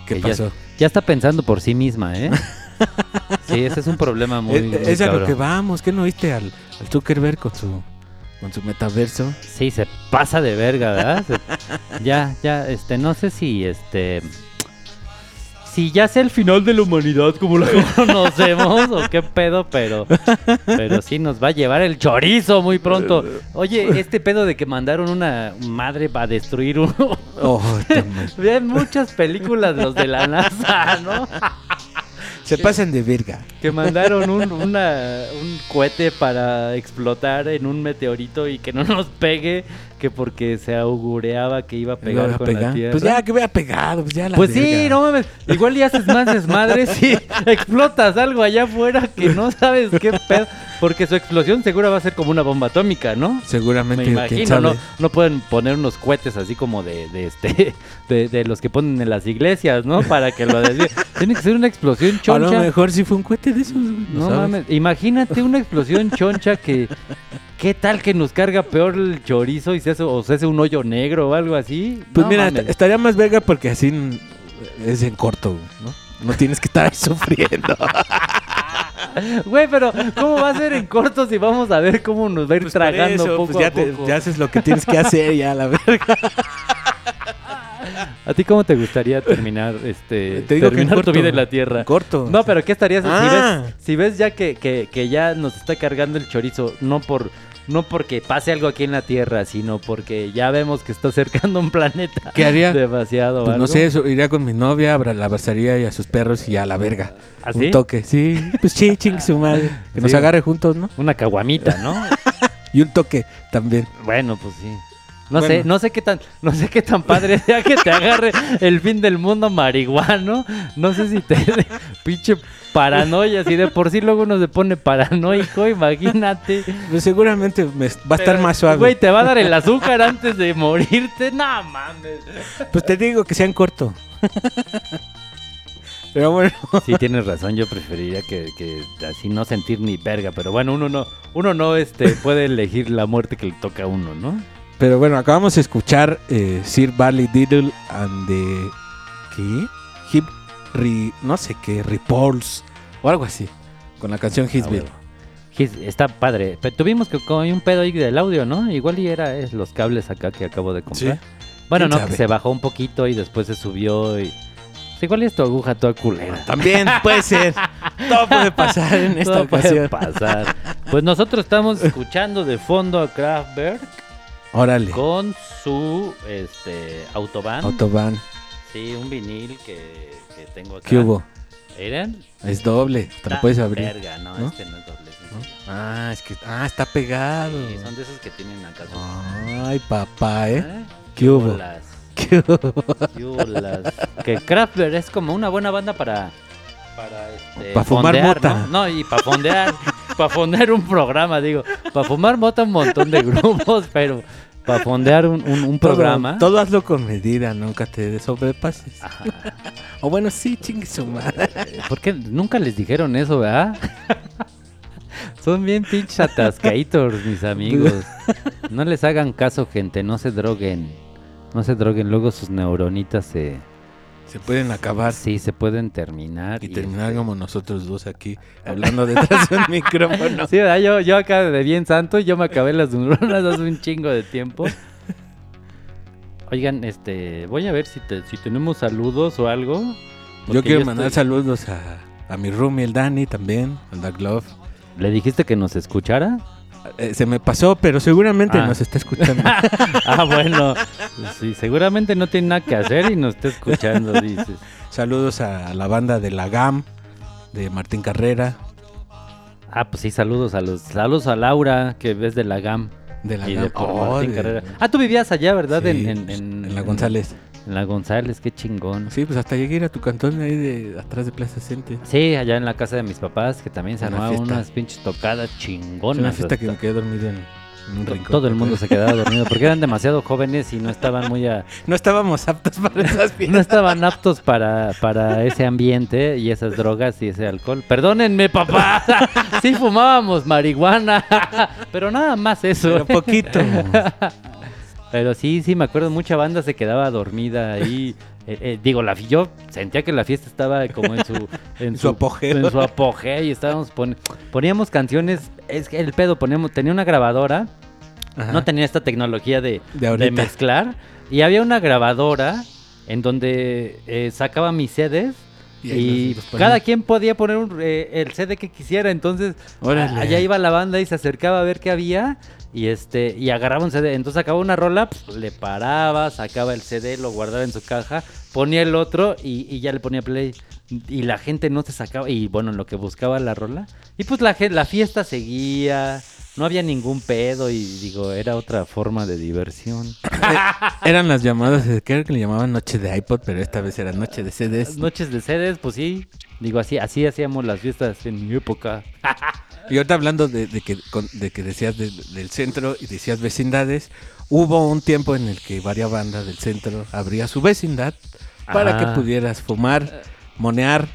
¿Qué que pasó? Ya, está pensando por sí misma, ¿eh? sí, ese es un problema muy, Eh, muy es a lo que vamos. ¿Qué no viste al, al Zuckerberg con su, con su metaverso? Sí, se pasa de verga, ¿verdad? Se- ya, ya, este, no sé si, este, si ya sea el final de la humanidad como la conocemos o qué pedo, pero, pero sí nos va a llevar el chorizo muy pronto. Oye, este pedo de que mandaron una madre para destruir un... Oh. Ven muchas películas los de la NASA, ¿no? Se pasan de verga. Que mandaron un, una- un cohete para explotar en un meteorito y que no nos pegue, que porque se augureaba que iba a ¿Me iba pegar a con la pegar? Tierra. Pues ya que hubiera pegado, pues ya la Pues sí, no mames. Igual y haces más desmadre si explotas algo allá afuera que no sabes qué pedo. Porque su explosión segura va a ser como una bomba atómica, ¿no? Seguramente, Me quién imagino, sabe. no, no pueden poner unos cohetes así como de, de este de, de los que ponen en las iglesias, ¿no? Para que lo desvíen. Tiene que ser una explosión A lo choncha. mejor sí fue un cohete de esos. No sabes. mames, imagínate una explosión choncha que ¿qué tal que nos carga peor el chorizo y se hace, o se hace un hoyo negro o algo así? Pues No mira, mames. estaría más verga porque así es en corto, ¿no? No tienes que estar ahí sufriendo. Güey, pero ¿cómo va a ser en corto si vamos a ver cómo nos va a ir Pues tragando eso, poco pues ya, a te- poco? ya haces lo que tienes que hacer ya, la verga. ¿A ti cómo te gustaría terminar este Te digo que en terminar tu vida en la tierra? Corto. No, pero ¿qué estarías si Ah. ves si ves ya que, que, que ya nos está cargando el chorizo no por no porque pase algo aquí en la tierra, sino porque ya vemos que está acercando un planeta ¿Qué haría? demasiado. Pues no sé, eso, iría con mi novia, la abrazaría y a sus perros y a la verga. ¿Ah, Un toque, sí. Pues sí, ching su madre. Que nos agarre juntos, ¿no? Una caguamita, ¿no? Y un toque también. bueno, pues sí. No Bueno. sé, no sé qué tan, no sé qué tan padre sea que te agarre el fin del mundo marihuano. No sé si te pinche paranoia, si de por sí luego uno se pone paranoico, imagínate. Pues seguramente me- va a estar Pero, más suave. Güey, te va a dar el azúcar antes de morirte. No mames. Pues te digo que sea en corto. Pero bueno, Sí, tienes razón, yo preferiría que, que así no sentir ni verga, pero bueno, uno no, uno no este puede elegir la muerte que le toca a uno, ¿no? pero bueno, acabamos de escuchar eh, Sir Barley Diddle and the... ¿Qué? Hip... Re- no sé qué, Repulse o algo así. Con la canción. His- Está padre. Pero tuvimos que con un pedo ahí del audio, ¿no? Igual y era es, los cables acá que acabo de comprar. Bueno, ¿Quién no, sabe? que se bajó un poquito y después se subió y... pues igual es tu aguja toda culera. También puede ser. Todo puede pasar en esta Todo puede ocasión. pasar. Pues nosotros estamos escuchando de fondo a Kraftwerk Órale. con su este autobahn. Autobahn. Sí, un vinil que tengo acá. ¿Qué hubo? ¿Eran? Es doble. Te lo Está puedes abrir. Verga, no, ¿no? este no es doble. sencillo. Ah, es que... Ah, está pegado. Sí, son de esos que tienen acá. Ay, papá, ¿eh? ¿Eh? ¿Qué hubo? ¿Qué hubo? que Kraftwerk es como una buena banda para... Para, este, Pa' fumar fondear, mota. ¿no? No, y para fondear, para fondear un programa, digo. Para fumar mota un montón de grupos, pero para fondear un, un- un Todo- programa. Todo, hazlo con medida, nunca te sobrepases. Ajá. O bueno, sí, chingue su madre. ¿Por qué nunca les dijeron eso, verdad? Son bien pinches atascaditors, mis amigos. No les hagan caso, gente. No se droguen. No se droguen. Luego sus neuronitas se... Se pueden acabar Sí, se pueden terminar. y terminar este, como nosotros dos aquí, hablando detrás de un micrófono. Sí, ¿verdad? Yo, yo acá de bien santo, yo me acabé las neuronas hace un chingo de tiempo. Oigan, este, voy a ver si, te- si tenemos saludos o algo. Yo quiero mandar estoy- saludos a, a mi roomie, el Dani, también, al Dark Love. ¿Le dijiste que nos escuchara? Eh, se me pasó, pero seguramente Ah. nos está escuchando. Ah, bueno. Sí, seguramente no tiene nada que hacer y nos está escuchando, dices. saludos a la banda de la GAM, de Martín Carrera, Ah, pues sí, saludos a los saludos a Laura, que ves de la GAM de la y GAM. de por Oh, Martín de- Carrera. Ah, tú vivías allá, ¿verdad? Sí, en, en, en- en la González. En la González, qué chingón. Sí, pues hasta llegué a ir a tu cantón ahí de atrás de Plaza Cente. Sí, allá en la casa de mis papás, que también se Una armaban unas pinches tocadas chingonas. una fiesta que me quedé dormido en, en un rincón. Todo el mundo se quedaba dormido porque eran demasiado jóvenes y no estaban muy a, No estábamos aptos para esas no fiestas. estaban aptos para, para ese ambiente y esas drogas y ese alcohol. Perdónenme, papá. Sí fumábamos marihuana, pero nada más eso. Pero poquito. Pero sí, sí, me acuerdo, mucha banda se quedaba dormida ahí. Eh, eh, digo, la, yo sentía que la fiesta estaba como en su, en su apogeo. En su apogeo y estábamos pon- poníamos canciones. Es que el pedo, poníamos, tenía una grabadora, Ajá. no tenía esta tecnología de, De mezclar. Y había una grabadora en donde eh, sacaba mis CDs. Y cada quien podía poner un, eh, el CD que quisiera, entonces Órale. allá iba la banda y se acercaba a ver qué había y este y agarraba un CD, entonces sacaba una rola, pues, le paraba, sacaba el CD, lo guardaba en su caja, ponía el otro y, y ya le ponía play. Y la gente no se sacaba y bueno, en lo que buscaba la rola. Y pues la la fiesta seguía, no había ningún pedo y digo, era otra forma de diversión. Eran las llamadas, creo que le llamaban noche de iPod, pero esta vez era noche de CDs. Noches de CDs, pues sí, digo así, así hacíamos las fiestas en mi época. Y ahorita hablando de, de que, de que decías de- del centro y decías vecindades, hubo un tiempo en el que varias bandas del centro abría su vecindad para Ah. que pudieras fumar, monear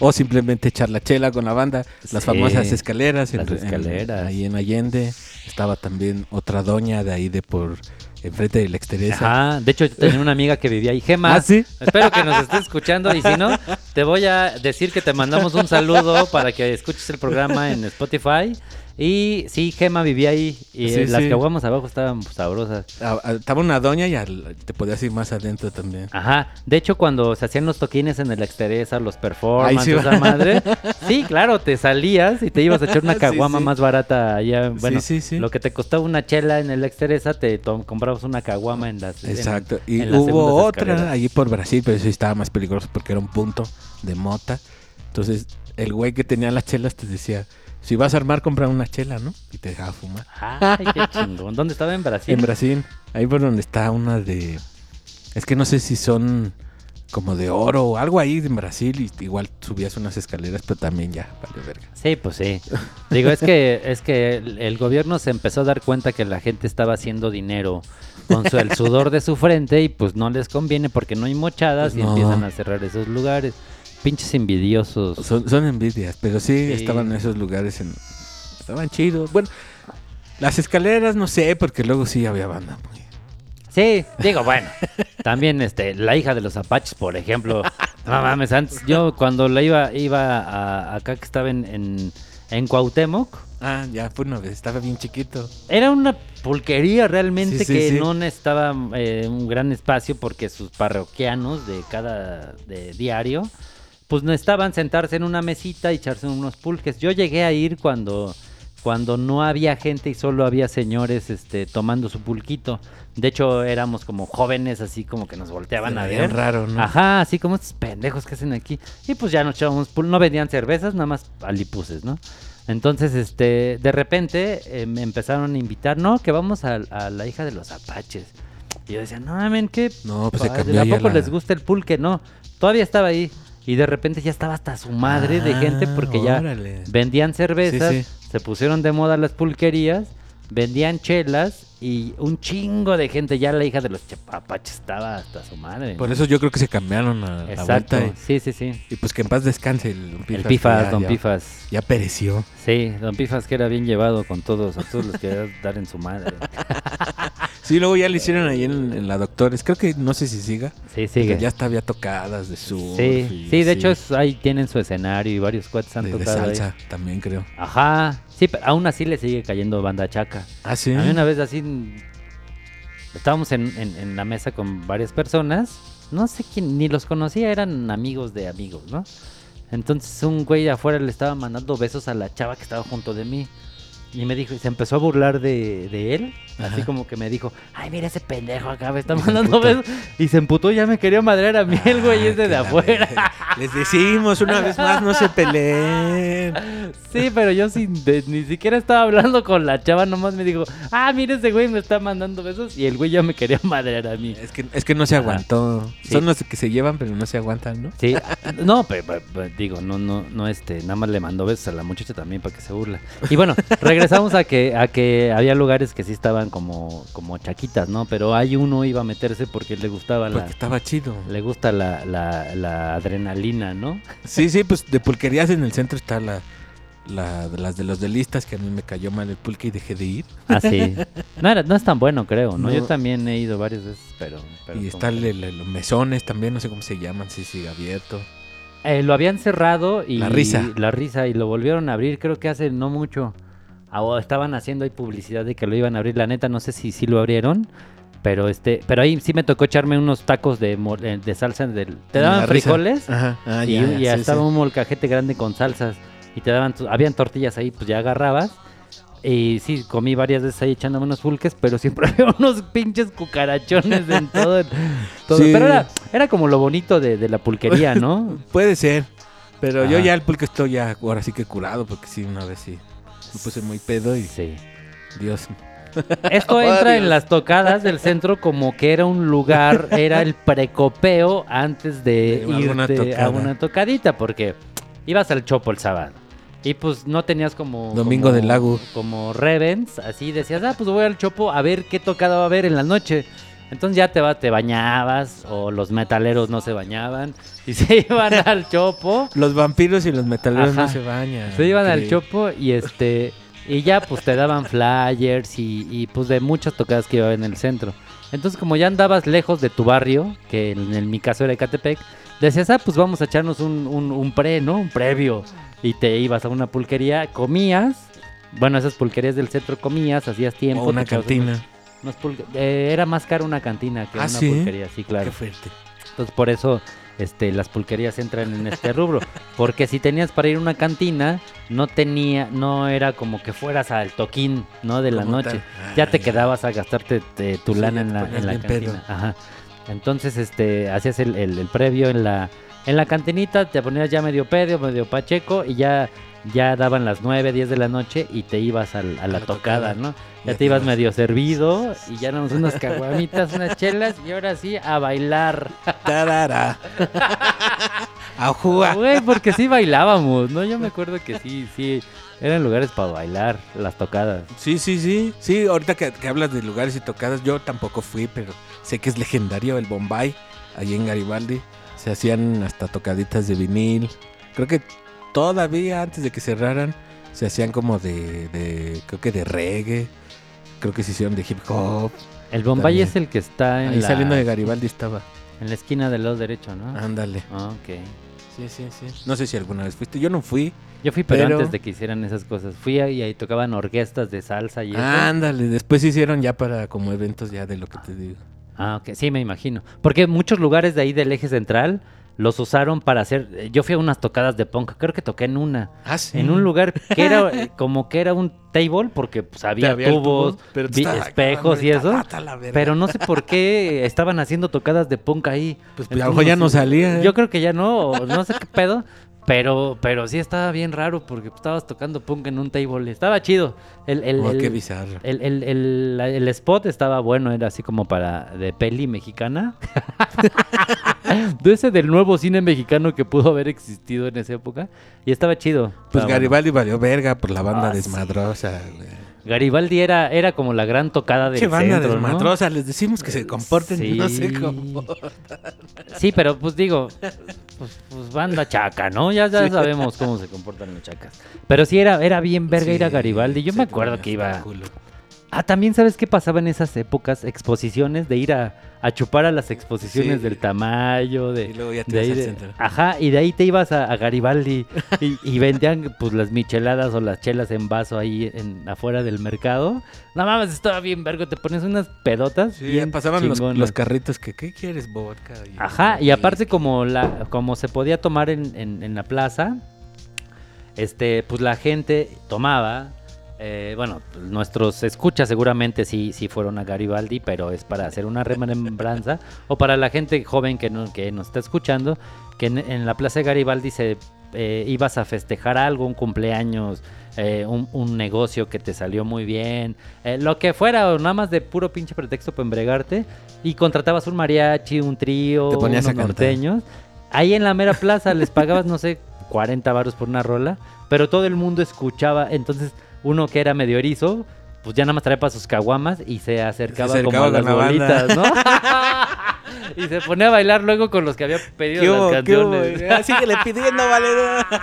o simplemente echar la chela con la banda. Las Sí, famosas escaleras. las escaleras. ahí en Allende. Estaba también otra doña de ahí de por enfrente del exterior. Ajá, de hecho yo tenía una amiga que vivía ahí, Gema. ¿Ah, sí? Espero que nos estés escuchando y si no, te voy a decir que te mandamos un saludo para que escuches el programa en Spotify. Y sí, Gema vivía ahí y Sí, las sí. caguamas abajo estaban pues, sabrosas. Ah, ah, Estaba una doña y al- te podías ir más adentro también. Ajá, de hecho cuando se hacían los toquines en el Exteresa, los performances, sí esa madre, sí, claro, te salías y te ibas a echar una caguama sí. más barata allá, bueno, sí, sí. lo que te costaba una chela en el Exteresa, te comprabas una caguama en las en- Exacto. Y en hubo otra escaleras. allí por Brasil, pero sí estaba más peligroso porque era un punto de mota. Entonces, el güey que tenía las chelas te decía, si vas a armar, compra una chela, ¿no? Y te dejaba fumar. Ay, qué chingón. ¿Dónde estaba en Brasil? En Brasil, ahí por donde está una de... Es que no sé si son como de oro o algo ahí en Brasil y igual subías unas escaleras, pero también ya, vale verga. Sí, pues sí. Digo, es que es que el, el gobierno se empezó a dar cuenta que la gente estaba haciendo dinero con su- el sudor de su frente y pues no les conviene porque no hay mochadas Pues y no. empiezan a cerrar esos lugares. Pinches envidiosos. Son, son envidias, pero sí, Sí. estaban esos lugares en... Estaban chidos. Bueno, las escaleras no sé, porque luego sí había banda muy... Sí, digo, bueno. También este, la hija de los apaches, por ejemplo. No mames, antes yo cuando la iba, iba a, acá que estaba en, en, en Cuauhtémoc, Ah, ya fue una vez, estaba bien chiquito. Era una pulquería realmente Sí, sí, que sí. no necesitaba eh, un gran espacio porque sus parroquianos de cada de diario pues necesitaban sentarse en una mesita y echarse unos pulques. Yo llegué a ir cuando cuando no había gente y solo había señores este tomando su pulquito. De hecho éramos como jóvenes así como que nos volteaban Se a ver. raro, ¿no? Ajá, así como estos pendejos que hacen aquí. Y pues ya nos echábamos pul no vendían cervezas, nada más alipuses, ¿no? Entonces, este, de repente eh, me empezaron a invitar, no, que vamos a, a la hija de los apaches. Y yo decía, no, mamen, ¿qué? No, pues se padre, cambió ¿A poco la- les gusta el pulque? No, todavía estaba ahí. Y de repente ya estaba hasta su madre de gente Ah, porque ya órale. vendían cervezas, Sí, se pusieron de moda las pulquerías, vendían chelas y un chingo de gente. Ya la hija de los chep- apaches estaba hasta su madre. Por eso yo creo que se cambiaron a la Exacto, vuelta. sí, sí, sí. Y, y pues que en paz descanse el don Pifas. El Pifas, ya- Don ya- Pifas. Ya pereció. Sí, Don Pifas que era bien llevado con todos, a todos los que dar en su madre. Sí, luego ya le hicieron ahí en, en la Doctores. Creo que no sé si siga. Sí, sigue. porque Ya está, había tocadas de su. Sí, sí, de hecho ahí tienen su escenario y varios cuates han de, de tocado ahí. salsa también creo. Ajá, sí, pero aún así le sigue cayendo banda chaca. Ah, sí. A mí una vez así estábamos en, en- en la mesa con varias personas, no sé quién, ni los conocía, eran amigos de amigos, ¿no? Entonces un güey de afuera le estaba mandando besos a la chava que estaba junto de mí. Y me dijo, y se empezó a burlar de, de él. Así como que me dijo, ay, mira ese pendejo acá, me está mandando besos. Y se emputó, ya me quería madrear a mí el güey Ah, ese que de afuera. Les decimos una vez más, no se peleen. Sí, pero yo sin, de- ni siquiera estaba hablando con la chava, nomás me dijo, ah, mira ese güey me está mandando besos. Y el güey ya me quería madrear a mí. Es que, es que no se aguantó. Sí. Son los que se llevan, pero no se aguantan, ¿no? Sí, no, pero, digo, no, no, no, este, nada más le mandó besos a la muchacha también para que se burla. Y bueno, regresamos a que, a que había lugares que sí estaban como, como chaquitas, ¿no? Pero hay uno iba a meterse porque le gustaba la, Porque estaba chido. le gusta la, la, la adrenalina, ¿no? Sí, sí, pues de pulquerías en el centro está la, la de las de los delistas que a mí me cayó mal el pulque y dejé de ir. Ah, sí. No, era, no es tan bueno, creo, ¿no? No. Yo también he ido varias veces, pero... pero y como está que- el- el- los mesones también, no sé cómo se llaman, si sigue abierto. Eh, lo habían cerrado y... La Risa. La risa y lo volvieron a abrir creo que hace no mucho. O estaban haciendo ahí publicidad de que lo iban a abrir. La neta no sé si sí lo abrieron. Pero este, pero ahí sí me tocó echarme unos tacos de, eh, de salsa del... Te daban La frijoles Ajá, ah, y, ya, y sí, estaba sí. un molcajete grande con salsas. Y te daban, habían tortillas ahí, pues ya agarrabas. Y sí, comí varias veces ahí echándome unos pulques, pero siempre había unos pinches cucarachones en todo. todo. Sí. Pero era, era como lo bonito de, de la pulquería, ¿no? Puede ser. Pero yo ya el pulque estoy ya ahora sí que curado, porque sí, una vez sí me puse muy pedo y Sí. Dios. Esto entra en las tocadas del centro como que era un lugar, era el precopeo antes de De irte a una tocadita, porque ibas al chopo el sábado, Y pues no tenías como... Domingo como- del Lago. Como Revens, así decías, ah, pues voy al Chopo a ver qué tocada va a haber en la noche. Entonces ya te, va, te bañabas o los metaleros no se bañaban y se iban al Chopo. Los vampiros y los metaleros Ajá. no se bañan. Se iban al. Chopo y este y ya pues te daban flyers y, y, pues de muchas tocadas que iba en el centro. Entonces como ya andabas lejos de tu barrio, que en, en mi caso era Ecatepec, decías, ah, pues vamos a echarnos un, un, un pre, ¿no? Un previo. Y te ibas a una pulquería, comías, bueno, esas pulquerías del centro comías, hacías tiempo. O una cantina. unos- pulque- eh, era más caro una cantina que ¿Ah, una sí? pulquería, sí, claro. Qué fuerte. Entonces por eso este, las pulquerías entran en este rubro. Porque si tenías para ir a una cantina, no tenía, no era como que fueras al toquín, ¿no? De la noche. Ya te quedabas a gastarte te- tu Sí, lana en la, en la cantina. Ajá. Entonces, este, hacías el, el- el previo en la, en la cantinita, te ponías ya medio pedo, medio pacheco, y ya, ya daban las 9, 10 de la noche y te ibas al- a, la, la tocada, tocada. ¿no? Ya Ya te ibas medio servido y ya éramos unas caguamitas, unas chelas, y ahora sí a bailar. Tarara. Ajúa. Güey, porque sí bailábamos, ¿no? Yo me acuerdo que sí, sí, eran lugares para bailar, las tocadas. Sí, sí, sí. Sí, ahorita que, que hablas de lugares y tocadas, yo tampoco fui, pero sé que es legendario el Bombay, allí en Garibaldi. Se hacían hasta tocaditas de vinil. Creo que todavía antes de que cerraran, se hacían como de, de creo que de reggae. Creo que se hicieron de hip hop. El Bombay También. es el que está en, Ahí la, saliendo de Garibaldi estaba. en la esquina del lado derecho, ¿no? Ándale. Ok. Sí, sí, sí. No sé si alguna vez fuiste. Yo no fui. Yo fui, pero, Pero- antes de que hicieran esas cosas. Fui ahí y ahí tocaban orquestas de salsa y eso. Ándale. Después se hicieron ya para como eventos ya de lo que te digo. Ah, ok, sí, me imagino. Porque muchos lugares de ahí del eje central los usaron para hacer. Yo fui a unas tocadas de punk, creo que toqué en una. Ah, sí. En un lugar que era como que era un table, porque pues, había Había tubos, tubo, pero vi- espejos y acabando eso. tata. Pero no sé por qué estaban haciendo tocadas de punk ahí. Pues, a lo mejor ya no salía, ¿eh? Yo creo que ya no, no sé qué pedo. Pero, pero sí estaba bien raro porque estabas tocando punk en un table. Estaba chido. El, el, Oh, el- qué bizarro. el, el- spot estaba bueno, era así como para de peli mexicana. de ese del nuevo cine mexicano que pudo haber existido en esa época. Y estaba chido. Pues Estaba bueno. Garibaldi valió verga por la banda Ah, desmadrosa. Garibaldi era, era como la gran tocada del Che banda centro, ¿no? desmadrosa, les decimos que se comporten, Sí. no sé cómo. Sí, pero pues digo, pues, pues banda chaca, ¿no? Ya, ya sabemos cómo se comportan los chacas. Pero sí era, era bien verga ir a Sí, Garibaldi. Yo me acuerdo que iba... culo. Ah, también sabes qué pasaba en esas épocas, exposiciones, de ir a, a chupar a las exposiciones Sí. del Tamayo, de, Y luego ya te de ibas al de- centro. Ajá, y de ahí te ibas a, a Garibaldi y, y vendían pues las micheladas o las chelas en vaso ahí en, afuera del mercado. No mames, estaba bien vergo, te pones unas pedotas. Sí, bien pasaban los, los carritos que, ¿qué quieres, vodka? Y- Ajá, y aparte como la como se podía tomar en, en- en la plaza, este, pues la gente tomaba. Eh, bueno, nuestros escuchas seguramente sí, sí fueron a Garibaldi, pero es para hacer una remembranza. o para la gente joven que, no, que nos está escuchando, que en, en la plaza de Garibaldi se eh, ibas a festejar algo, un cumpleaños, eh, un, un negocio que te salió muy bien, eh, lo que fuera, o nada más de puro pinche pretexto para embregarte, y contratabas un mariachi, un trío, unos a norteños. Ahí en la mera plaza les pagabas, no sé, 40 varos por una rola, pero todo el mundo escuchaba, entonces uno que era medio erizo, pues ya nada más traía para sus caguamas y se acercaba, Se como a las bolitas, ¿no? y se ponía a bailar luego con los que había pedido ¿Qué las hubo, qué hubo? canciones. Ah, Síguele pidiendo, valedor.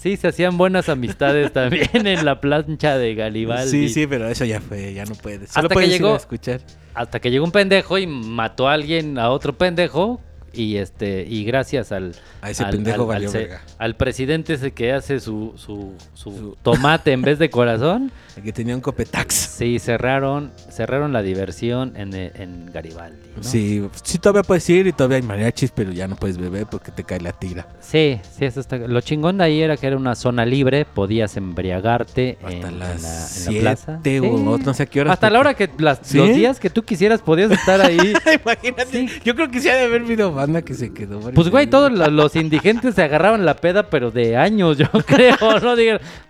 Sí, se hacían buenas amistades también en la plancha de Garibaldi. Sí, sí, pero eso ya fue, ya no puedes. Solo Hasta que ir llegó- a escuchar. Hasta que llegó un pendejo y mató a alguien, a otro pendejo. Y este, y gracias al, A ese al- pendejo al- al valió se- verga. al presidente ese que hace su, su, su Su- tomate en vez de corazón, El que tenía un copetax. sí cerraron, cerraron la diversión en, eh, en Garibaldi. ¿no? Sí, sí, todavía puedes ir y todavía hay mariachis, pero ya no puedes beber porque te cae la tira. Sí, sí, eso está. Lo chingón de ahí era que era una zona libre, podías embriagarte en, Hasta en las la, en la plaza. siete Sí. o no sé a qué horas. Hasta la hora que las, ¿Sí? los días que tú quisieras podías estar ahí. Imagínate, yo creo que sí ha de haber habido banda banda que se quedó. Pues, güey, todos lo- los indigentes se agarraban la peda, pero de años, yo creo, ¿no?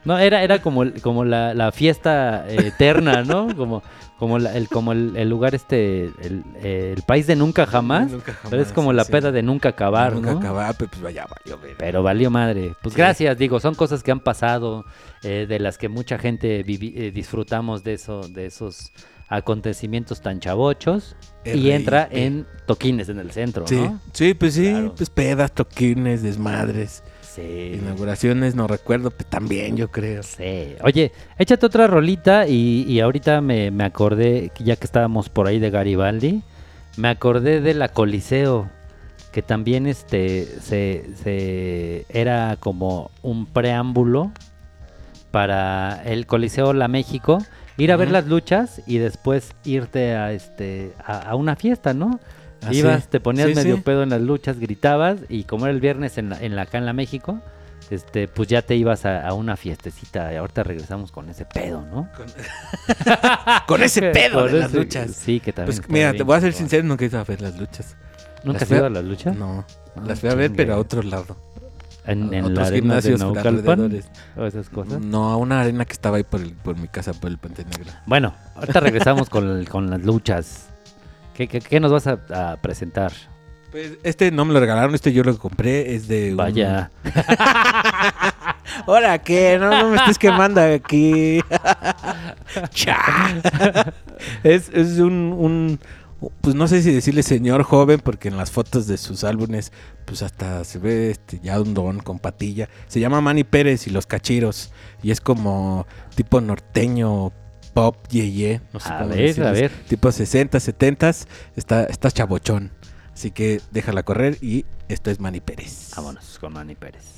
No, era, era como, como la, la fiesta eh, eterna, ¿no? Como, como, la- el, como el, el lugar este, el, eh, el país de nunca jamás. Nunca pero es jamás, como la sí. peda de nunca acabar, Nunca ¿no? acabar, pero pues vaya, valió. Pero valió madre. Pues Sí. gracias, digo, son cosas que han pasado, eh, de las que mucha gente vivi- eh, disfrutamos de eso, de esos acontecimientos tan chavochos. Y entra en toquines en el centro, Sí, ¿no? sí, pues sí, Claro. pues pedas, toquines, desmadres, Sí. inauguraciones, no recuerdo, pues también yo creo. Sí. Oye, échate otra rolita y, y ahorita me, me acordé, ya que estábamos por ahí de Garibaldi, me acordé de la Coliseo, que también este se, se- era como un preámbulo para el Coliseo La México, ir a ver las luchas y después irte a este a, a una fiesta, ¿no? Ah, sí. Ibas, te ponías Sí, medio sí. pedo en las luchas, gritabas y como era el viernes en la, en la acá en la México, este, pues ya te ibas a, a una fiestecita y ahorita regresamos con ese pedo, ¿no? Con ese pedo Con de las luchas. Sí, que también. Pues mira, te voy a ser sincero, nunca he ido a ver las luchas. ¿Nunca las has ido a las luchas? No, Ah, las fui a ver, pero a otro lado. En, en la arena de Naucalpan o esas cosas. No, a una arena que estaba ahí por, el, por mi casa, por el Puente Negro. Bueno, ahorita regresamos con, con las luchas. ¿Qué, qué, qué nos vas a, a presentar? Pues este no me lo regalaron, este yo lo compré, es de... un- Vaya. ¿Ahora qué? No, no me estés quemando aquí. Es, es un, un, pues no sé si decirle señor joven, porque en las fotos de sus álbumes, pues hasta se ve este, ya un don con patilla. Se llama Manny Pérez y los cachiros. Y es como tipo norteño, pop, yeye. No sé A cómo ver, a ver. Tipo 60, 70. Está, está chabochón. Así que déjala correr y esto es Manny Pérez. Vámonos con Manny Pérez.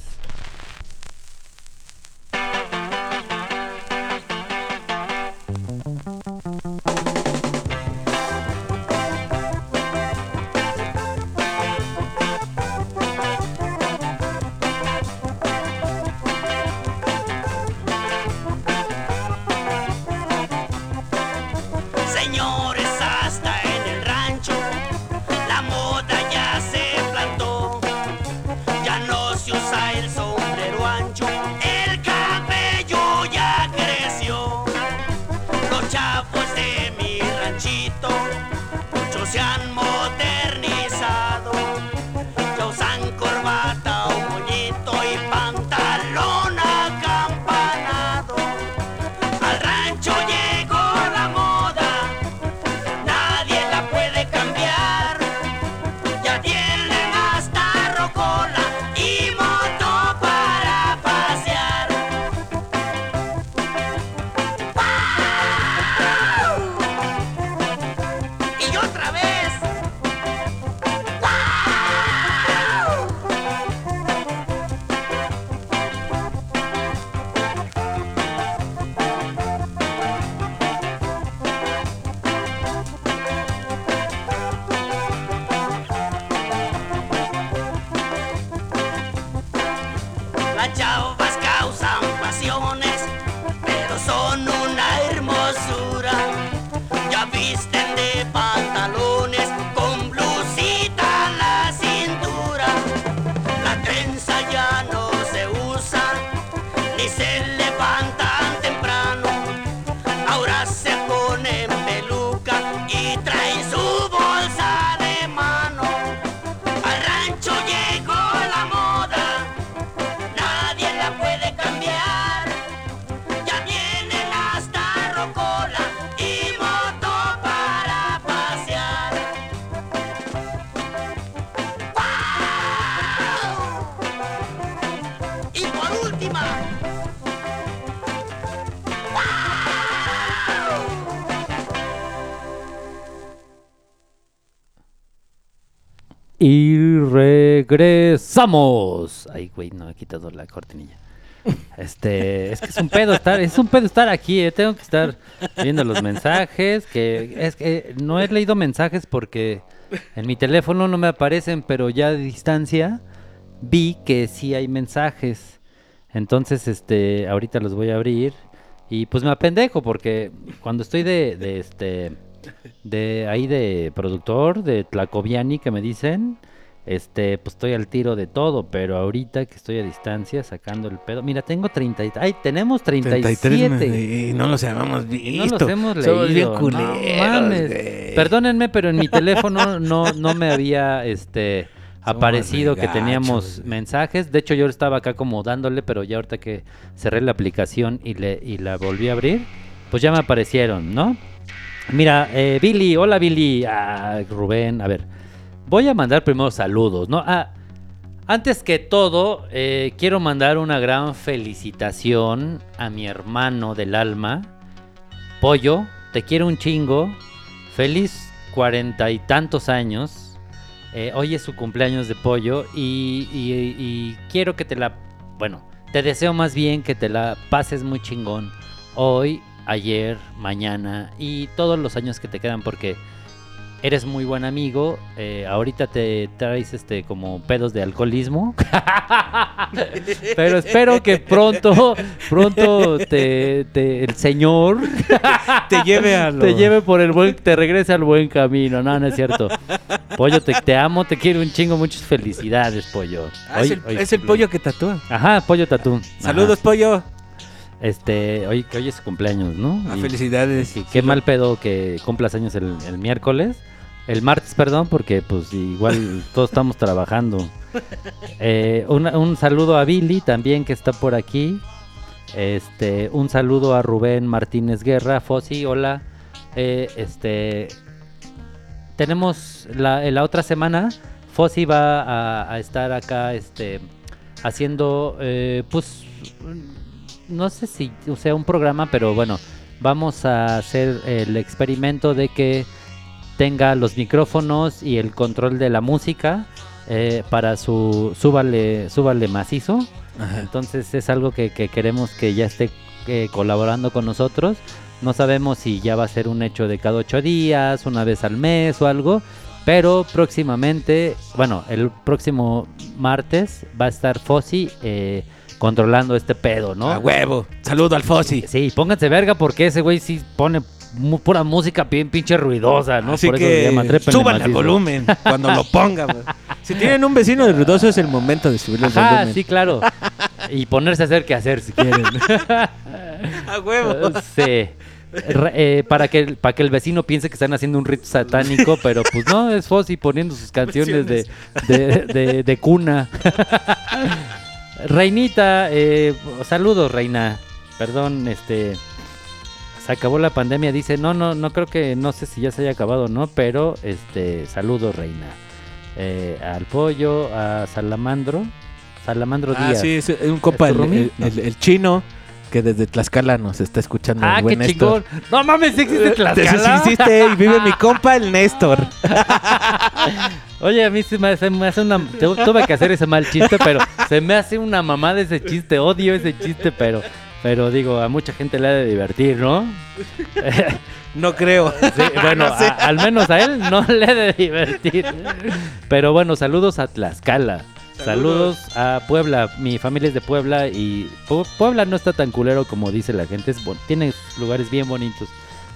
Regresamos. Ay, güey, no he quitado la cortinilla. Este, es que es un pedo estar, es un pedo estar aquí, eh, tengo que estar viendo los mensajes, que es que no he leído mensajes porque en mi teléfono no me aparecen, pero ya de distancia vi que sí hay mensajes. Entonces, este, ahorita los voy a abrir y pues me apendejo porque cuando estoy de, de este de ahí de productor de Tlacoviani que me dicen este, pues estoy al tiro de todo, pero ahorita que estoy a distancia sacando el pedo. Mira, tengo 30 y... Ay, tenemos 37. 33 y no los habíamos visto. No los hemos leído. Somos bien no culeros, güey. Perdónenme, pero en mi teléfono no, no me había este aparecido que teníamos mensajes. De hecho, yo estaba acá como dándole, pero ya ahorita que cerré la aplicación y, le, y la volví a abrir, pues ya me aparecieron, ¿no? Mira, eh, Billy, hola Billy, ah, Rubén, a ver, voy a mandar primero saludos, ¿no? Ah, antes que todo, eh, quiero mandar una gran felicitación a mi hermano del alma, Pollo, te quiero un chingo, feliz cuarenta y tantos años, eh, hoy es su cumpleaños de Pollo y, y- y quiero que te la, bueno, te deseo más bien que te la pases muy chingón hoy, ayer, mañana y todos los años que te quedan porque eres muy buen amigo. eh, ahorita te traes este como pedos de alcoholismo. Pero espero que pronto, pronto te, te- el Señor Te lleve a lo- te lleve por el buen, te regrese al buen camino. No, no es cierto. Pollo, te, te amo, te quiero un chingo, muchas felicidades, pollo. Ah, es el, hoy es el cumple- pollo que tatúa. Ajá, pollo tatú. Saludos, pollo. Este, hoy, que hoy es su cumpleaños, ¿no? Ah, Y- felicidades. y qué mal pedo que cumplas años el, el miércoles. El martes, perdón, porque pues igual todos estamos trabajando. Eh, un saludo a Billy también que está por aquí. Este, un saludo a Rubén Martínez Guerra, Fossi, hola. Eh, este, tenemos la, la otra semana, Fossi va a, a estar acá, este, haciendo, eh, pues, no sé si o sea un programa, pero bueno, vamos a hacer el experimento de que tenga los micrófonos y el control de la música eh, para su súbale, súbale macizo. Ajá. Entonces es algo que, que queremos que ya esté eh, colaborando con nosotros. No sabemos si ya va a ser un hecho de cada ocho días, una vez al mes o algo. Pero próximamente, bueno, el próximo martes va a estar Fossi eh, controlando este pedo, ¿no? A huevo. Saludo al Fossi. Sí, pónganse verga porque ese güey sí pone pura música bien pinche ruidosa, ¿no? Así Por eso que llama suban el volumen cuando lo ponga. güey. Si tienen un vecino de ruidoso es el momento de subirle el volumen. sí, claro. Y ponerse a hacer qué hacer si quieren. A huevo. sí. Eh, para que para que el vecino piense que están haciendo un rito satánico, pero pues no, es Fossi poniendo sus canciones de, de, de- de cuna. Reinita, eh, saludos, Reina. Perdón, este. Se acabó la pandemia, dice. No, no, no creo que. No sé si ya se haya acabado o no, pero este. Saludos, Reina. Eh, al pollo, a Salamandro. Salamandro Ah, Díaz. sí, es un compa, ¿Es el, tu roomie? el- el- el chino, que desde Tlaxcala nos está escuchando. el Ah, qué buen Néstor. chingón. No mames, ¿sí existe Eh, Tlaxcala. Existe, y vive mi compa, el Néstor. Oye, a mí se me hace, me hace una... tu- Tuve que hacer ese mal chiste, pero se me hace una mamada ese chiste. Odio ese chiste, pero... Pero digo, a mucha gente le ha de divertir, ¿no? No creo. Sí, bueno, a- al menos a él no le ha de divertir. Pero bueno, saludos a Tlaxcala. Saludos a Puebla. Mi familia es de Puebla y Pu- Puebla no está tan culero como dice la gente. Es tiene lugares bien bonitos.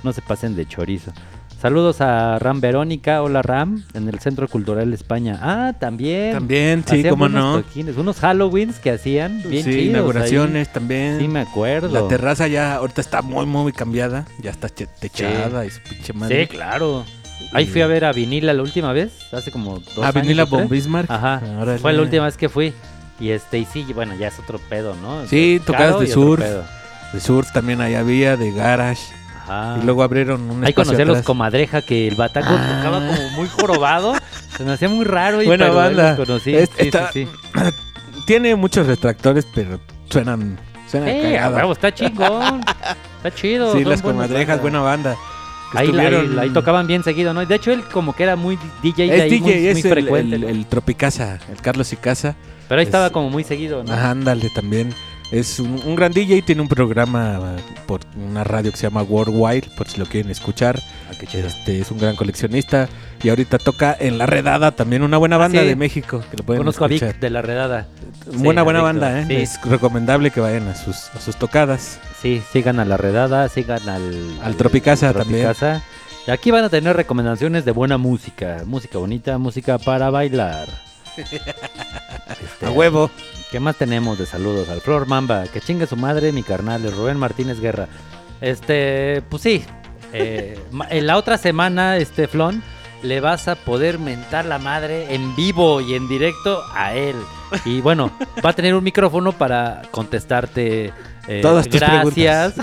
No se pasen de chorizo. Saludos a Ram Verónica. Hola Ram, en el Centro Cultural España. Ah, también. También, sí, cómo buenos no. toquines, unos Halloweens que hacían bien sí, chidos. inauguraciones ahí. también. Sí, me acuerdo. La terraza ya ahorita está muy, muy cambiada. Ya está techada y su pinche madre. Sí, claro. Ahí fui a ver a Vinila la última vez, hace como dos Ah, años. Vinila o tres. von Bismarck. Ajá. Órale. Fue la última vez que fui. Y este, y sí, bueno, ya es otro pedo, ¿no? Sí, tocadas de surf. De surf también ahí había, de garage. Ajá. Y luego abrieron un Ahí conocí a los atrás. comadreja que el bataco Ah. tocaba como muy jorobado. Se me hacía muy raro y Buena pero banda. los conocí. Es- sí, está- sí, sí. Tiene muchos retractores, pero suenan, suenan cagado. huevo, está chingón. Está chido. Sí, las comadrejas, buena banda. Ahí, ahí- ahí tocaban bien seguido, ¿no? De hecho, él como que era muy DJ de ahí, DJ, muy, es muy el, frecuente. el, ¿no? el Tropicasa, el Carlos Icasa. Pero ahí es- estaba como muy seguido, ¿no? Ajá, ándale también. Es un, un gran DJ, tiene un programa por una radio que se llama Worldwide, por si lo quieren escuchar. Ah, qué chido. Este es un gran coleccionista y ahorita toca en La Redada también una buena banda sí. de México que lo pueden Conozco a escuchar. Vic de la redada. buena Sí, buena a banda, ¿eh? sí. Es recomendable que vayan a sus a sus tocadas. Sí, sigan a la redada, sigan al, Al Tropicasa también. Y aquí van a tener recomendaciones de buena música, música bonita, música para bailar. Este, A huevo. ¿Qué más tenemos de saludos? Al Flor Mamba, que chingue su madre, mi carnal, el Rubén Martínez Guerra. Este, pues sí. eh, en la otra semana, este Flon, le vas a poder mentar la madre en vivo y en directo a él. Y bueno, va a tener un micrófono para contestarte. eh, Todas tus gracias.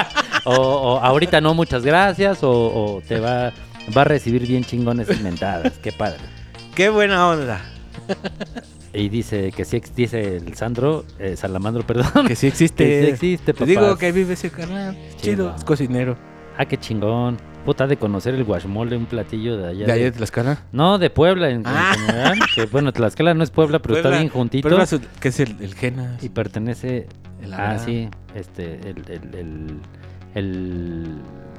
o, o ahorita no, muchas gracias. O, o te va, va a recibir bien chingones y mentadas. Qué padre. Qué buena onda. Y dice que sí dice el Sandro, eh, Salamandro, perdón. Que sí existe. Que sí existe, Te digo que vive ese Sí, chido. Es cocinero. Ah, qué chingón. Puta de conocer el guachmole, un platillo de allá. ¿De allá de- Tlaxcala? No, de Puebla, en, en Ah. general, que bueno, Tlaxcala no es Puebla, pero está bien juntito. Puebla que es el, el Genas. Y pertenece. El ah, sí, este, el, el, el, el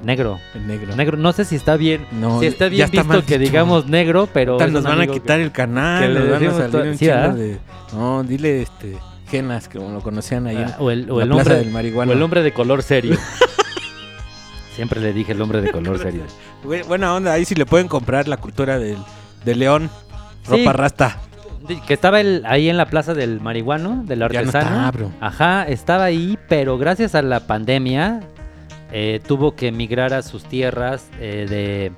negro. El negro. Negro, no sé si está bien. No, si está ya bien está visto que dicho. digamos negro, pero. Nos van a que- quitar el canal. nos van a salir un sí, de... No, dile este... Genas, como lo conocían ahí. Ah, o el, o la el plaza hombre del marihuana. O el hombre de color serio. Siempre le dije el hombre de color serio. Bu- Buena onda, ahí sí le pueden comprar la cultura del, de León. Sí. Ropa rasta. Di- Que estaba el- ahí en la plaza del marihuano, del Ya no artesano. está, bro. Ajá, estaba ahí, pero gracias a la pandemia eh, tuvo que emigrar a sus tierras eh, de...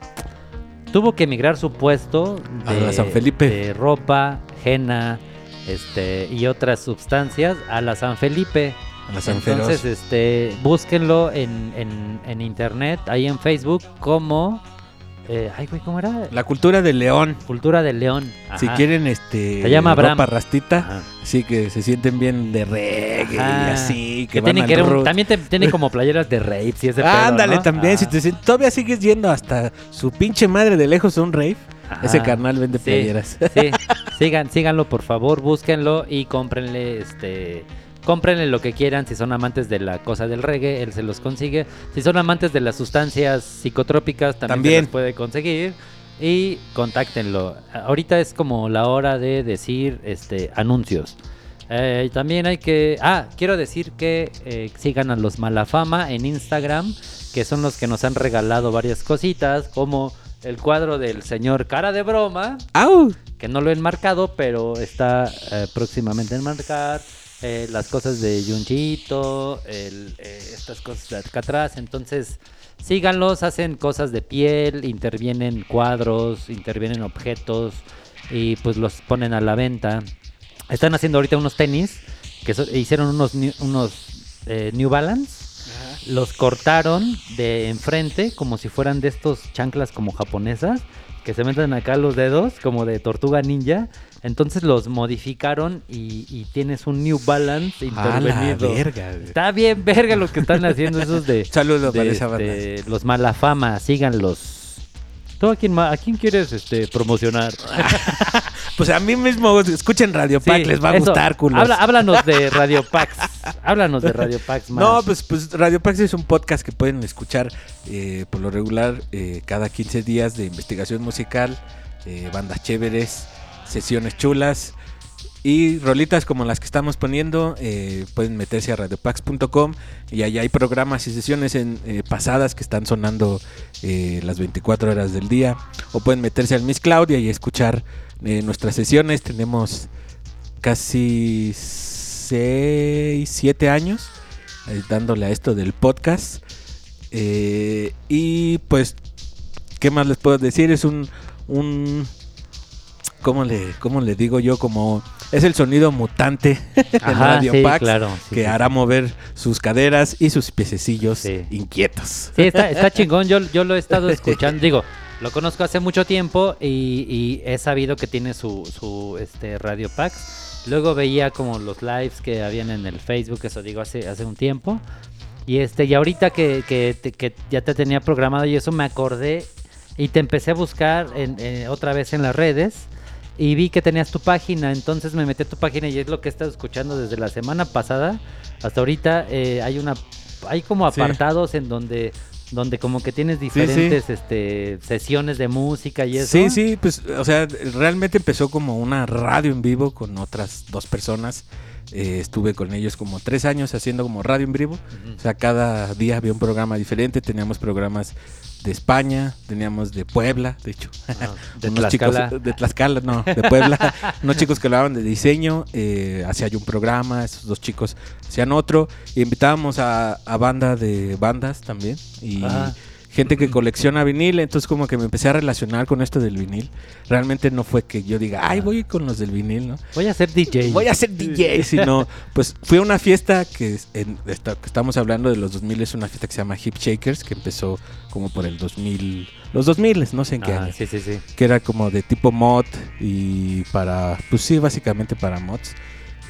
Tuvo que emigrar su puesto A de, la San Felipe. de ropa, henna este, y otras sustancias a la San Felipe. A la San Entonces, Feroz. este, búsquenlo en, en- en internet, ahí en Facebook, como... eh, ay, güey, ¿cómo era? La cultura de León. Cultura del León. Si quieren este Se llama Abraham. ropa rastita, Ajá. sí que se sienten bien de reggae Ajá. y así, que, Que van tienen al que un- también te- tiene como playeras de rapes y ese pedo, Ándale ¿no? también, Ah, si te sientes- todavía sigues yendo hasta su pinche madre de lejos a un rave, ese carnal vende Sí. playeras. Sí, sigan, síganlo por favor, búsquenlo y cómprenle este cómprenle lo que quieran si son amantes de la cosa del reggae, él se los consigue. Si son amantes de las sustancias psicotrópicas, también, También. se puede conseguir. Y contáctenlo. Ahorita es como la hora de decir este anuncios. Eh, también hay que. Ah, quiero decir que eh, sigan a los Malafama en Instagram, que son los que nos han regalado varias cositas, como el cuadro del señor Cara de Broma, ¡Au! que no lo he enmarcado, pero está eh, próximamente a enmarcar. Eh, las cosas de Junchito, el, eh, estas cosas de acá atrás. Entonces, síganlos, hacen cosas de piel, intervienen cuadros, intervienen objetos y pues los ponen a la venta. Están haciendo ahorita unos tenis que so- hicieron unos, New- unos eh, New Balance. Los cortaron de enfrente como si fueran de estos chanclas como japonesas que se meten acá los dedos como de tortuga ninja. Entonces los modificaron y, y tienes un New Balance intervenido. verga. güey. Está bien verga lo que están haciendo esos de, Saludos para esa banda. este, los Malafama, síganlos. ¿Tú a quién, a quién quieres este, promocionar? Pues a mí mismo, escuchen Radio Pack, Sí, les va a eso. gustar, culos. Habla- háblanos de Radio Pax. háblanos de Radio Pax más. No, pues, pues Radio Pax es un podcast que pueden escuchar eh, por lo regular eh, cada 15 días de investigación musical, eh, bandas chéveres, sesiones chulas y rolitas como las que estamos poniendo. eh, pueden meterse a radiopax.com y ahí hay programas y sesiones en, eh, pasadas que están sonando eh, las 24 horas del día. O pueden meterse al Miss Claudia y escuchar nuestras sesiones. Tenemos casi 6, 7 años dándole a esto del podcast. Y pues, ¿qué más les puedo decir? Es un ¿cómo le, cómo le digo yo? Como es el sonido mutante de Ajá, Radio sí, Pax claro. sí, que sí, hará mover sus caderas y sus piececillos inquietos. Sí, está, está chingón. Yo, yo lo he estado escuchando. Digo, lo conozco hace mucho tiempo y, y he sabido que tiene su, su este, Radio Pax. Luego veía como los lives que habían en el Facebook, eso digo, hace, hace un tiempo. Y este y ahorita que, que, que ya te tenía programado y eso me acordé y te empecé a buscar en, eh, otra vez en las redes y vi que tenías tu página, entonces me metí a tu página y es lo que he estado escuchando desde la semana pasada hasta ahorita. eh, hay una hay como Sí. apartados en donde donde como que tienes sí. diferentes este sesiones de música y eso. Sí, sí, pues, o sea, realmente empezó como una radio en vivo con otras dos personas. Eh, estuve con ellos como tres años haciendo como radio en vivo. O sea, cada día había un programa diferente. Teníamos programas de España, teníamos de Puebla, de hecho. Ah, de unos Tlaxcala. chicos de Tlaxcala, no, de Puebla, unos chicos que hablaban de diseño, eh, hacía yo un programa, esos dos chicos hacían otro, y invitábamos a, a banda de bandas también, y Ajá. Gente que colecciona vinil, entonces como que me empecé a relacionar con esto del vinil. Realmente no fue que yo diga, ay, voy con los del vinil, ¿no? Voy a ser DJ. Voy a ser DJ, sino, pues fui a una fiesta que, en, estamos hablando de los 2000, es una fiesta que se llama Hip Shakers, que empezó como por el 2000, los 2000, no sé en qué Ah, año sí, sí, sí. que era como de tipo mod y para, pues sí, básicamente para mods.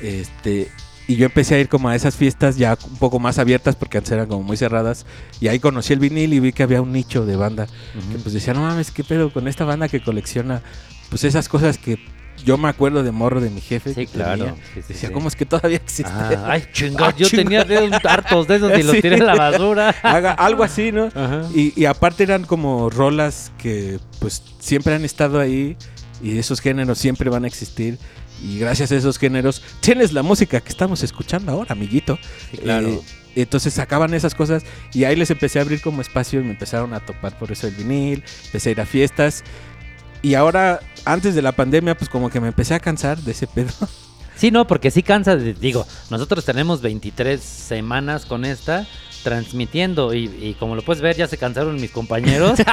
Este, y yo empecé a ir como a esas fiestas ya un poco más abiertas porque antes eran como muy cerradas. Y ahí conocí el vinil y vi que había un nicho de banda que Ujú. pues decía, no mames, qué pedo con esta banda que colecciona pues esas cosas que yo me acuerdo de morro de mi jefe. Sí, que claro. tenía. Sí, sí, Decía, sí. ¿cómo es que todavía existe? Ah, ay, chingada, Ah, yo chinga. tenía dedos hartos de esos y los tiré en la basura. Haga algo así, ¿no? Y, y aparte eran como rolas que pues siempre han estado ahí y esos géneros siempre van a existir. Y gracias a esos géneros tienes la música que estamos escuchando ahora, amiguito. Sí, claro. Eh, entonces sacaban esas cosas y ahí les empecé a abrir como espacio y me empezaron a topar por eso el vinil, empecé a ir a fiestas. Y ahora, antes de la pandemia, pues como que me empecé a cansar de ese pedo. Sí, no, porque sí cansa. de- digo, nosotros tenemos 23 semanas con esta transmitiendo y, y como lo puedes ver ya se cansaron mis compañeros.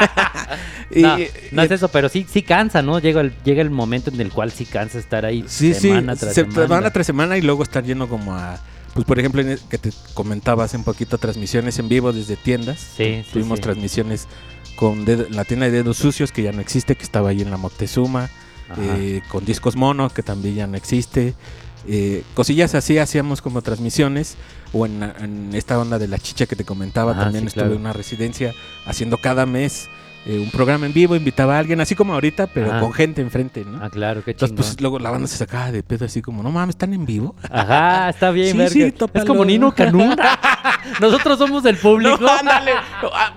Y- no, no es y- eso, pero sí sí cansa, ¿no? Llega el, llega el momento en el cual sí cansa estar ahí Sí, semana sí, tras se- semana. semana tras semana y luego estar yendo como a, pues por ejemplo, que te comentaba hace un poquito, transmisiones en vivo desde tiendas. Sí, sí, Tuvimos sí. transmisiones con dedo- la tienda de dedos sucios, que ya no existe, que estaba ahí en la Moctezuma, eh, con discos mono, que también ya no existe. eh, cosillas así hacíamos como transmisiones, o en, en esta onda de la chicha que te comentaba, Ajá, también sí, estuve claro. en una residencia haciendo cada mes eh, un programa en vivo, invitaba a alguien, así como ahorita, pero Ajá. con gente enfrente, ¿no? Ah, claro, qué Entonces, chingón. pues luego la banda se sacaba de pedo así como, no mames, ¿están en vivo? Ajá, está bien, Sí, sí, Es como Nino Canún. Nosotros somos el público. ándale,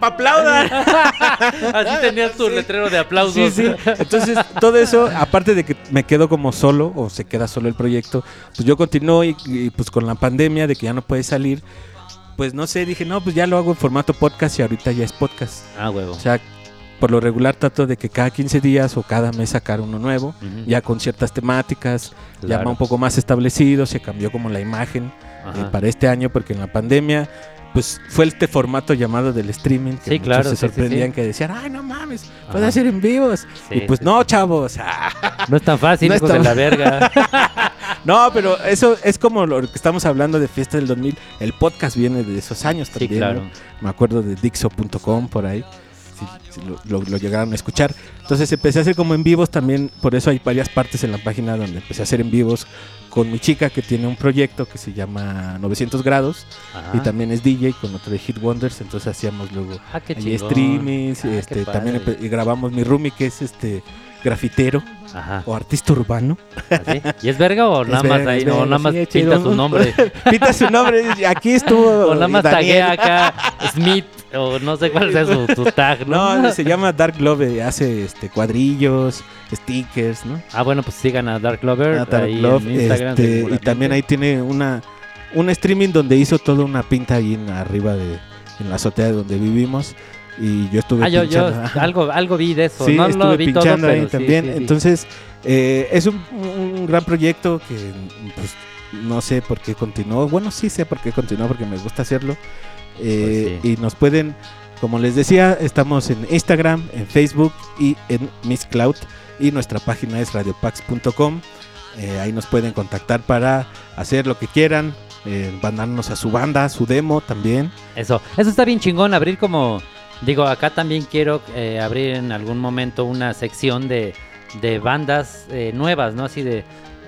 aplaudan. Así tenías tu Sí. letrero de aplausos. Sí, sí. Entonces, todo eso, aparte de que me quedo como solo, o se queda solo el proyecto, pues yo continúo y, y, pues con la pandemia de que ya no puede salir, pues no sé, dije, no, pues ya lo hago en formato podcast y ahorita ya es podcast. Ah, huevo. O sea, por lo regular trato de que cada 15 días o cada mes sacar uno nuevo, ya con ciertas temáticas, ya Claro. un poco más establecido, se cambió como la imagen. eh, para este año porque en la pandemia pues fue este formato llamado del streaming que Sí, muchos claro, se sí, sorprendían sí. que decían ay no mames puede Ajá. hacer en vivos y pues no chavos No es tan fácil, No es hijos tan- de la verga. no pero eso es como lo que estamos hablando de fiesta del 2000 el podcast viene de esos años Sí, también claro. ¿no? me acuerdo de Dixo.com por ahí si, lo, lo- lo llegaron a escuchar entonces empecé a hacer como en vivos también por eso hay varias partes en la página donde empecé a hacer en vivos con mi chica que tiene un proyecto que se llama 900 grados Ajá. y también es DJ con otro de Hit Wonders, entonces hacíamos luego Ah, streamings, Ah, este, también y grabamos mi roomie que es este grafitero Ajá. o artista urbano. ¿Así? ¿Y es verga o nada más verga, ahí? es No, verga, nada más sí, pinta su nombre. Pinta su nombre, aquí estuvo O nada más taguea acá Smith o no sé cuál sea su, tag, ¿no? No, se llama Dark Love, eh, hace este cuadrillos, stickers, ¿no? Ah, bueno, pues sigan a Dark Lover Ah, Dark ahí Love, en Instagram. este, y también ahí tiene una un streaming donde hizo toda una pinta ahí en, arriba de en la azotea de donde vivimos y yo estuve Ah, yo, yo algo, algo vi de eso. Sí, no estuve lo vi todo, pinchando ahí pero sí, también. sí, sí. Entonces, eh, es un, un gran proyecto que, pues, no sé por qué continuó. Bueno, sí sé por qué continuó, porque me gusta hacerlo. Eh, Pues Y nos pueden, como les decía, estamos en Instagram, en Facebook y en Miss Cloud. Y nuestra página es radiopax.com. Eh, ahí nos pueden contactar para hacer lo que quieran. Eh, mandarnos a su banda, su demo también. Eso, eso está bien chingón, abrir como, digo, acá también quiero eh, abrir en algún momento una sección de, de bandas eh, nuevas, ¿no? Así de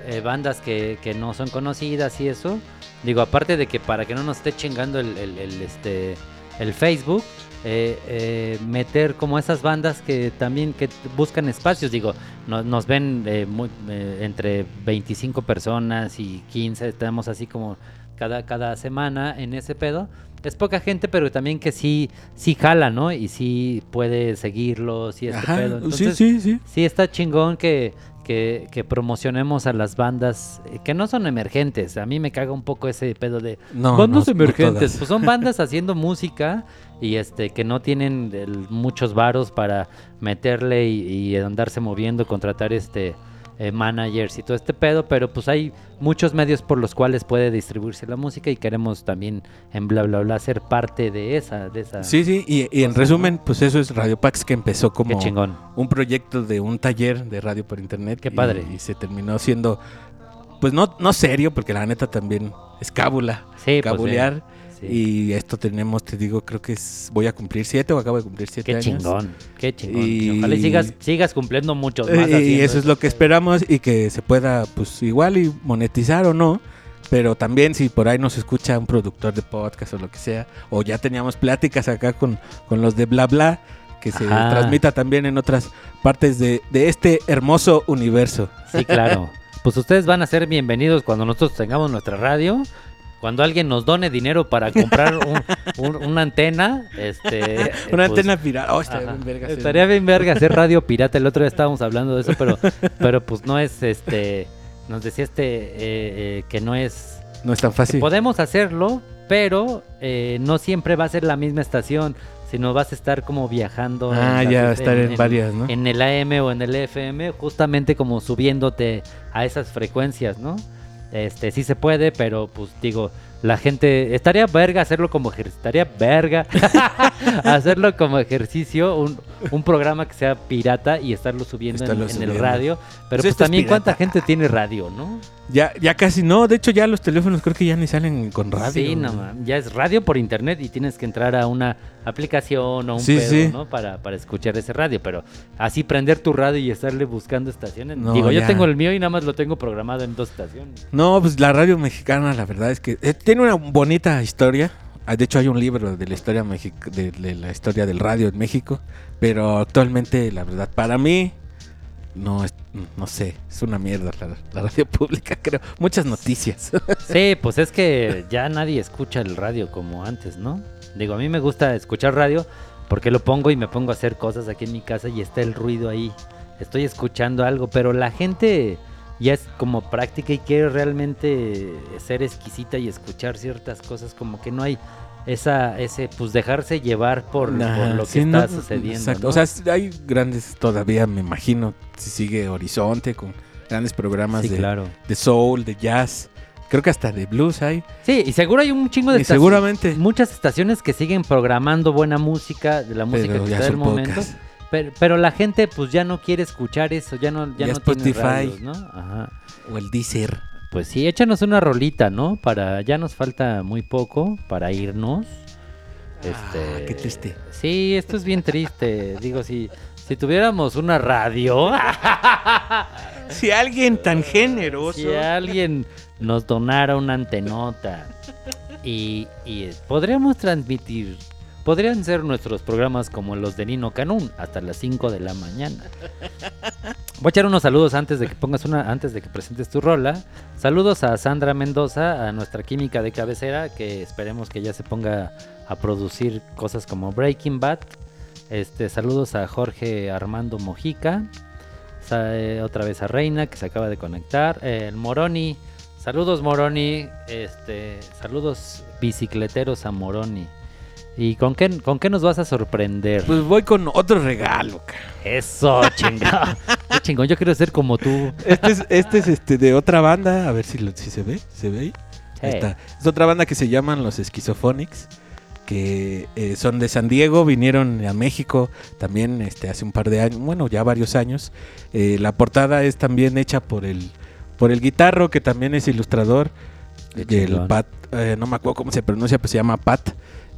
eh, bandas que, que no son conocidas y eso. Digo, aparte de que para que no nos esté chingando el, el- el, este, el Facebook, eh, eh, meter como esas bandas que también que buscan espacios, digo, no- nos ven eh, muy- eh, entre 25 personas y 15, estamos así como cada, cada semana en ese pedo. Es poca gente, pero también que sí, sí jala, ¿no? Y sí puede seguirlos y este Ajá, pedo. sí, Entonces, sí, sí. sí está chingón que, que, que promocionemos a las bandas eh, que no son emergentes. A mí me caga un poco ese pedo de No, bandas no- emergentes. pues son bandas haciendo música y este que no tienen el- muchos varos para meterle y, y andarse moviendo, contratar este eh, managers y todo este pedo, pero pues hay muchos medios por los cuales puede distribuirse la música y queremos también en bla bla bla ser parte de esa, de esa. Sí, sí, y, y en resumen, pues eso es Radio Pax que empezó como un proyecto de un taller de radio por internet. Qué y- padre. Y, se terminó siendo, pues no, no serio, porque la neta también es cábula, Sí, pues, cabulear. Sí. Y esto tenemos, te digo, creo que es, voy a cumplir siete o acabo de cumplir siete Qué años. chingón, qué chingón. Y- Ojalá y sigas, sigas cumpliendo muchos más. Y eso es lo que esperamos y que se pueda, pues igual y monetizar o no. Pero también si por ahí nos escucha un productor de podcast o lo que sea, o ya teníamos pláticas acá con, con los de bla bla, que se Ajá. transmita también en otras partes de, de este hermoso universo. Sí, claro. Pues ustedes van a ser bienvenidos cuando nosotros tengamos nuestra radio. Cuando alguien nos done dinero para comprar un- un- una antena, este, Una pues, antena pirata. Oh, estaría ajá. bien verga hacer- Estaría bien verga hacer radio pirata. El otro día estábamos hablando de eso, pero, pero pues no es este. Nos decía este eh, eh, que no es. No es tan fácil. podemos hacerlo, pero eh, no siempre va a ser la misma estación, sino vas a estar como viajando. en Ah, ya, estar en, varias, ¿no? en el AM o en el FM, justamente como subiéndote a esas frecuencias, ¿no? Este, sí se puede, pero pues digo, la gente, estaría verga hacerlo como ejercicio, estaría verga hacerlo como ejercicio, un, un programa que sea pirata y estarlo subiendo en- Estarlo en, el subiendo. radio, pero Pues pues, esto es también cuánta gente tiene radio, ¿no? Ya, ya casi no. De hecho, ya los teléfonos creo que ya ni salen con radio. Sí, no, man, ya es radio por internet y tienes que entrar a una aplicación o un Sí, pedo, sí. ¿no? Para, para escuchar ese radio, pero así prender tu radio y estarle buscando estaciones. No, Digo, yo tengo el mío y nada más lo tengo programado en dos estaciones. No, pues la radio mexicana, la verdad es que eh, tiene una bonita historia. Ah, De hecho, hay un libro de la historia de la historia del radio en México, pero actualmente, la verdad, para mí no no sé, es una mierda la, la radio pública, creo. Muchas noticias. Sí, pues es que ya nadie escucha el radio como antes, ¿no? Digo, a mí me gusta escuchar radio porque lo pongo y me pongo a hacer cosas aquí en mi casa y está el ruido ahí. Estoy escuchando algo, pero la gente ya es como práctica y quiere realmente ser exquisita y escuchar ciertas cosas como que no hay esa ese pues dejarse llevar por, lo que está sucediendo. exacto. ¿no? O sea, hay grandes todavía, me imagino, si sigue Horizonte con grandes programas sí, de, claro. de soul, de jazz. Creo que hasta de blues hay. Sí, y seguro hay un chingo de Y estaciones- seguramente. muchas estaciones que siguen programando buena música, de la música Pero que está del momento. Pero, pero la gente pues ya no quiere escuchar eso, ya no, ya Ya no tiene Spotify. radios, ¿no? Ajá. O el Deezer. Pues sí, échanos una rolita, ¿no? Para, ya nos falta muy poco para irnos. Este, Ah, qué triste. Sí, esto es bien triste. Digo, si, si tuviéramos una radio, Si alguien tan generoso. si alguien nos donara una antenota y, y, podríamos transmitir, podrían ser nuestros programas como los de Nino Canún hasta las 5 de la mañana. Voy a echar unos saludos antes de que pongas una, antes de que presentes tu rola. Saludos a Sandra Mendoza, a nuestra química de cabecera, que esperemos que ya se ponga a producir cosas como Breaking Bad. Este, saludos a Jorge Armando Mojica. Eh, otra vez a Reina que se acaba de conectar. Eh, el Moroni. Saludos Moroni. Este, saludos bicicleteros a Moroni. ¿Y con qué, con qué nos vas a sorprender? Pues voy con otro regalo. ca. Eso, chingón. Qué chingón, yo quiero ser como tú. Este es, este es este de otra banda. A ver si, lo- si se ve. ¿Se ve ahí? Ahí Sí. está. Es otra banda que se llaman los Schizophonics. Que eh, son de San Diego. Vinieron a México también este, hace un par de años. Bueno, ya varios años. Eh, la portada es también hecha por el, por el guitarro, que también es ilustrador. El. Pat, eh, no me acuerdo cómo se pronuncia, pero se llama Pat.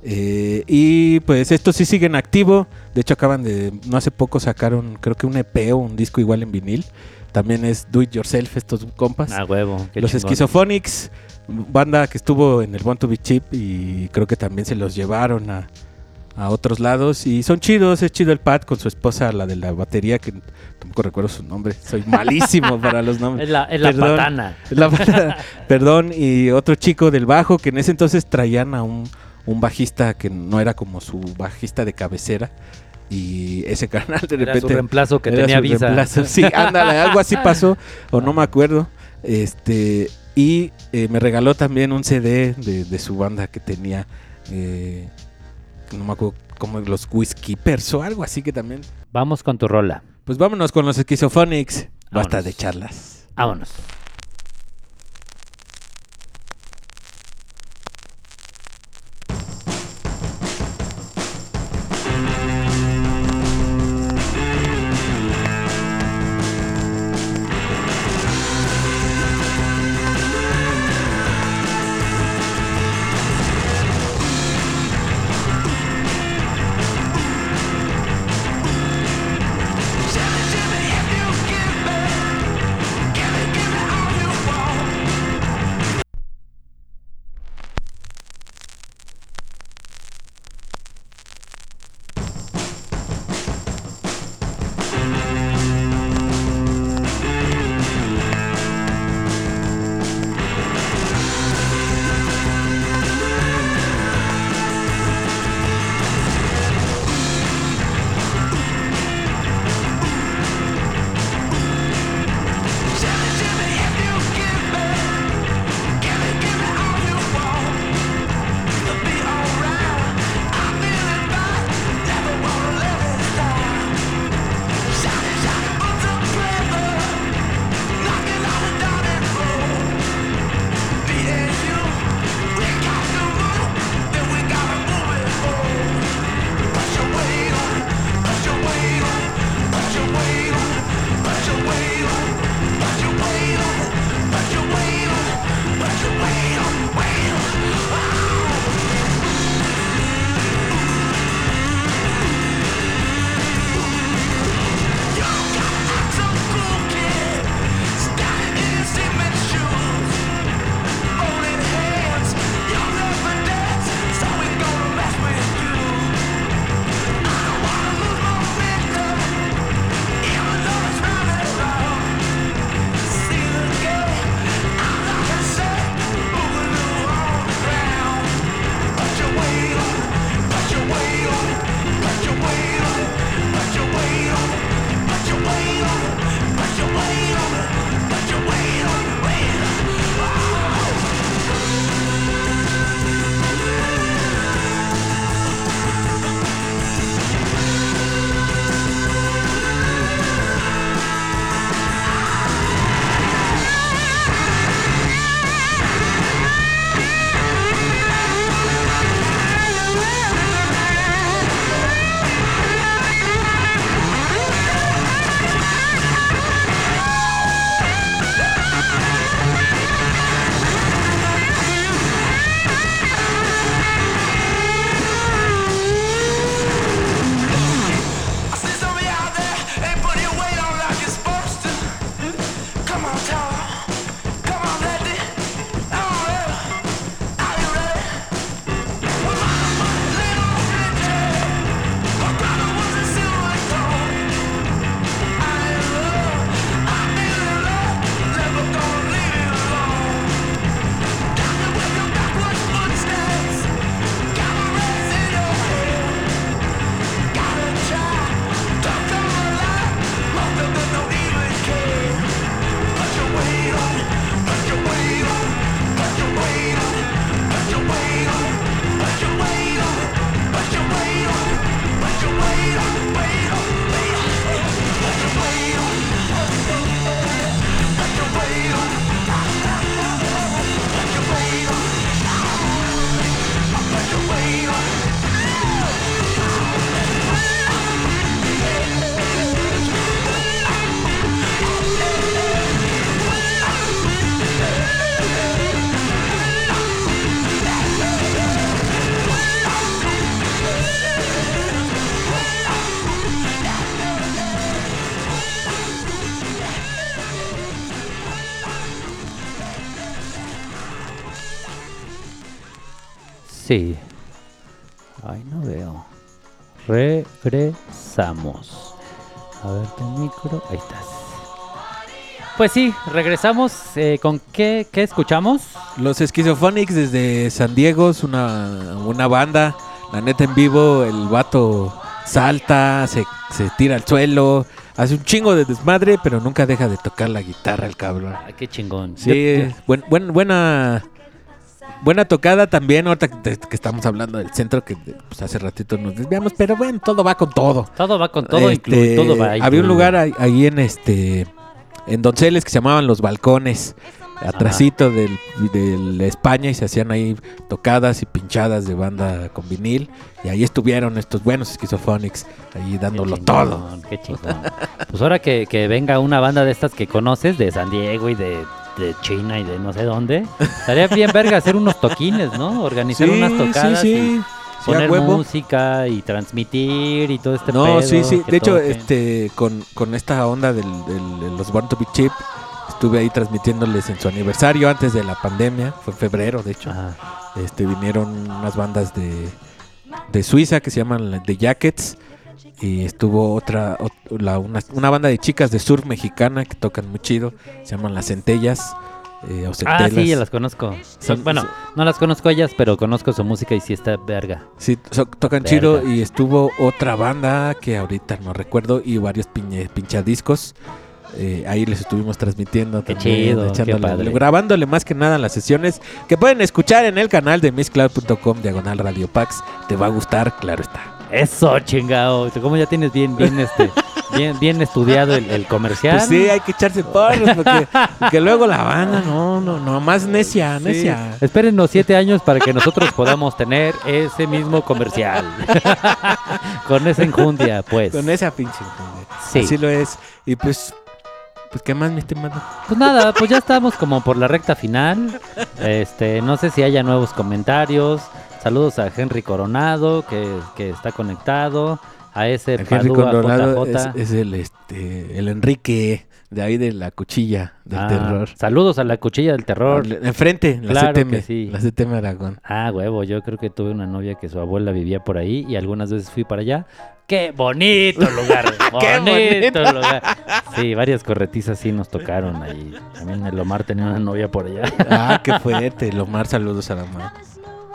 Eh, y pues estos sí siguen activo. De hecho, acaban de. No hace poco sacaron, creo que un EP o un disco igual en vinil. También es Do It Yourself, estos compas. A huevo. qué los chingón. Schizophonics, banda que estuvo en el Want to Be Cheap y creo que también se los llevaron a, a otros lados. Y son chidos, es chido el Pat con su esposa, la de la batería, que tampoco recuerdo su nombre. Soy malísimo para los nombres. Es la, es la Perdón. patana. La perdón, y otro chico del bajo que en ese entonces traían a un, un bajista que no era como su bajista de cabecera. Y ese canal de Era repente... su reemplazo que era tenía visa. reemplazo. Sí, ándale, algo así pasó, o no me acuerdo. Este, y eh, me regaló también un CD de, de su banda que tenía, eh, no me acuerdo, como los Whiskeypers o algo así que también. Vamos con tu rola. Pues vámonos con los Schizophonics. Basta de charlas. Vámonos. Pues sí, regresamos. eh, ¿Con qué, qué escuchamos? Los Schizophonics desde San Diego es una, una banda. La neta en vivo, el vato salta, se, se tira al suelo, hace un chingo de desmadre, pero nunca deja de tocar la guitarra el cabrón. Ay, qué chingón. Sí, Yo- yo- buen- buen- buena buena tocada también, ahorita que, que estamos hablando del centro, que pues, hace ratito nos desviamos, pero bueno, todo va con todo. todo va con todo, Este, todo va Había un lugar ahí, ahí en este en Donceles que se llamaban Los Balcones, atrasito del, del España y se hacían ahí tocadas y pinchadas de banda con vinil y ahí estuvieron estos buenos esquizophonics ahí Qué dándolo chingón, todo. Qué chingón. Pues ahora que, que venga una banda de estas que conoces, de San Diego y de, de China y de no sé dónde, estaría bien verga hacer unos toquines, ¿no? Organizar unas tocadas sí, y sí. Poner música y transmitir y todo este No, pedo, sí, sí. De hecho, este, con, con esta onda del, del- de los Born to Be Cheap, estuve ahí transmitiéndoles en su aniversario antes de la pandemia, fue en febrero, de hecho. Ajá. Este, vinieron unas bandas de, de Suiza que se llaman The Jackets. Y estuvo otra, la- una, una banda de chicas de surf mexicana que tocan muy chido. Se llaman Las Centellas. eh, o Ah, sí, las conozco. Son- bueno, son- no las conozco ellas, pero conozco su música y sí está verga. Sí, so- tocan Verga. chido y estuvo otra banda que ahorita no recuerdo y varios piñe- pinchadiscos. Eh, ahí les estuvimos transmitiendo Qué también, chido, echándole- qué padre. grabándole más que nada las sesiones que pueden escuchar en el canal de misscloud.com diagonal radio Pax. Te va a gustar, claro está. Eso, chingado. Como ya tienes bien, bien, este, bien, bien estudiado el, el comercial. Pues sí, hay que echarse porros porque, porque luego la banda, no, no, no, más necia, Sí. necia. Espérennos siete años para que nosotros podamos tener ese mismo comercial. Con esa enjundia, pues. Con esa pinche. güey. Sí. Así lo es. Y pues, pues ¿qué más, mi estimado? Pues nada, pues ya estamos como por la recta final. Este, no sé si haya nuevos comentarios. Saludos a Henry Coronado, que, que está conectado. A ese El Henry Padua Coronado es, JJ. es el, este, el Enrique de ahí de la cuchilla del Ah, terror. Saludos a la cuchilla del terror. Enfrente, en la Claro CTM. que sí. La CTM Aragón. Ah, huevo, yo creo que tuve una novia que su abuela vivía por ahí y algunas veces fui para allá. ¡Qué bonito lugar! ¡Qué bonito, lugar! Sí, varias corretizas sí nos tocaron ahí. También el Omar tenía una novia por allá. Ah, qué fuerte. Lomar, saludos a la mamá.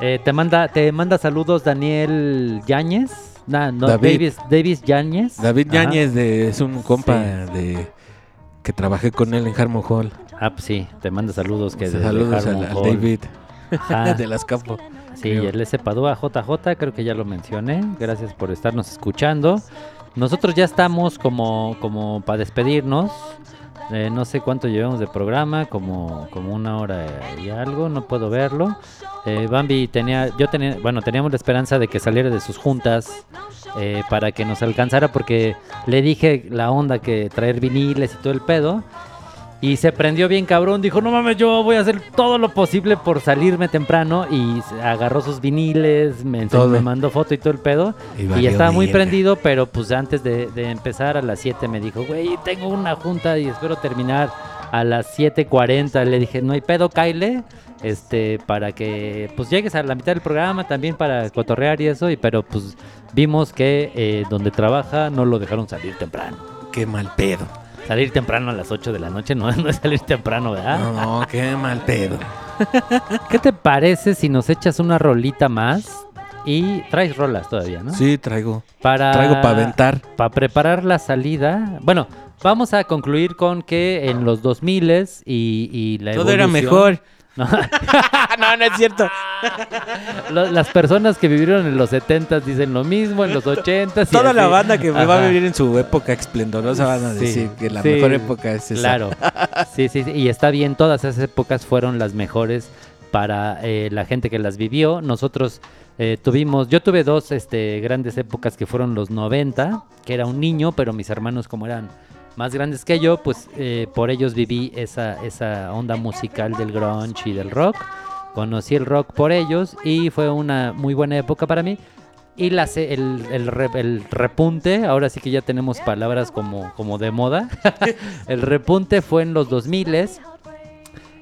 Eh, te manda te manda saludos Daniel Yáñez. Nah, no, David. Davis, Davis Yáñez. David Ajá. Yáñez de, es un compa Sí. de que trabajé con él en Harmon Hall. Ah, pues sí, te manda saludos que desde saludos al. David Ajá. de las Capo. Sí, el S. Padua JJ, creo que ya lo mencioné. Gracias por estarnos escuchando. Nosotros ya estamos como, como para despedirnos. Eh, no sé cuánto llevamos de programa, como, como una hora y algo, no puedo verlo. Eh, Bambi tenía, yo tenía, bueno, teníamos la esperanza de que saliera de sus juntas eh, para que nos alcanzara porque le dije la onda que traer viniles y todo el pedo. Y se prendió bien cabrón, dijo, no mames, yo voy a hacer todo lo posible por salirme temprano. Y agarró sus viniles, me, enseñó- Todo. me mandó foto y todo el pedo. Y Y, estaba muy prendido, pero pues antes de, de empezar a las 7 me dijo, güey, tengo una junta y espero terminar a las 7.40. Le dije, no hay pedo, Kyle, este, para que pues llegues a la mitad del programa también para cotorrear y eso. Y, pero pues vimos que eh, donde trabaja no lo dejaron salir temprano. Qué mal pedo. Salir temprano a las 8 de la noche no, no es salir temprano, ¿verdad? No, no, qué mal pedo. ¿Qué te parece si nos echas una rolita más? Y traes rolas todavía, ¿no? Sí, traigo. Para, Traigo para aventar. Para preparar la salida. Bueno, vamos a concluir con que en los 2000 y, y la Todo era evolución- mejor. No, no, no es cierto. las personas que vivieron en los 70 dicen lo mismo, en los 80 Toda la banda que va a vivir en su época esplendorosa van a Sí, decir que la sí, mejor época es esa. Claro, sí, sí, sí, y está bien, todas esas épocas fueron las mejores para eh, la gente que las vivió. Nosotros eh, tuvimos, yo tuve dos este, grandes épocas que fueron los 90, que era un niño, pero mis hermanos como eran más grandes que yo, pues eh, por ellos viví esa, esa onda musical del grunge y del rock. Conocí el rock por ellos y fue una muy buena época para mí. Y la, el, el el repunte, ahora sí que ya tenemos palabras como, como de moda. el repunte fue en los 2000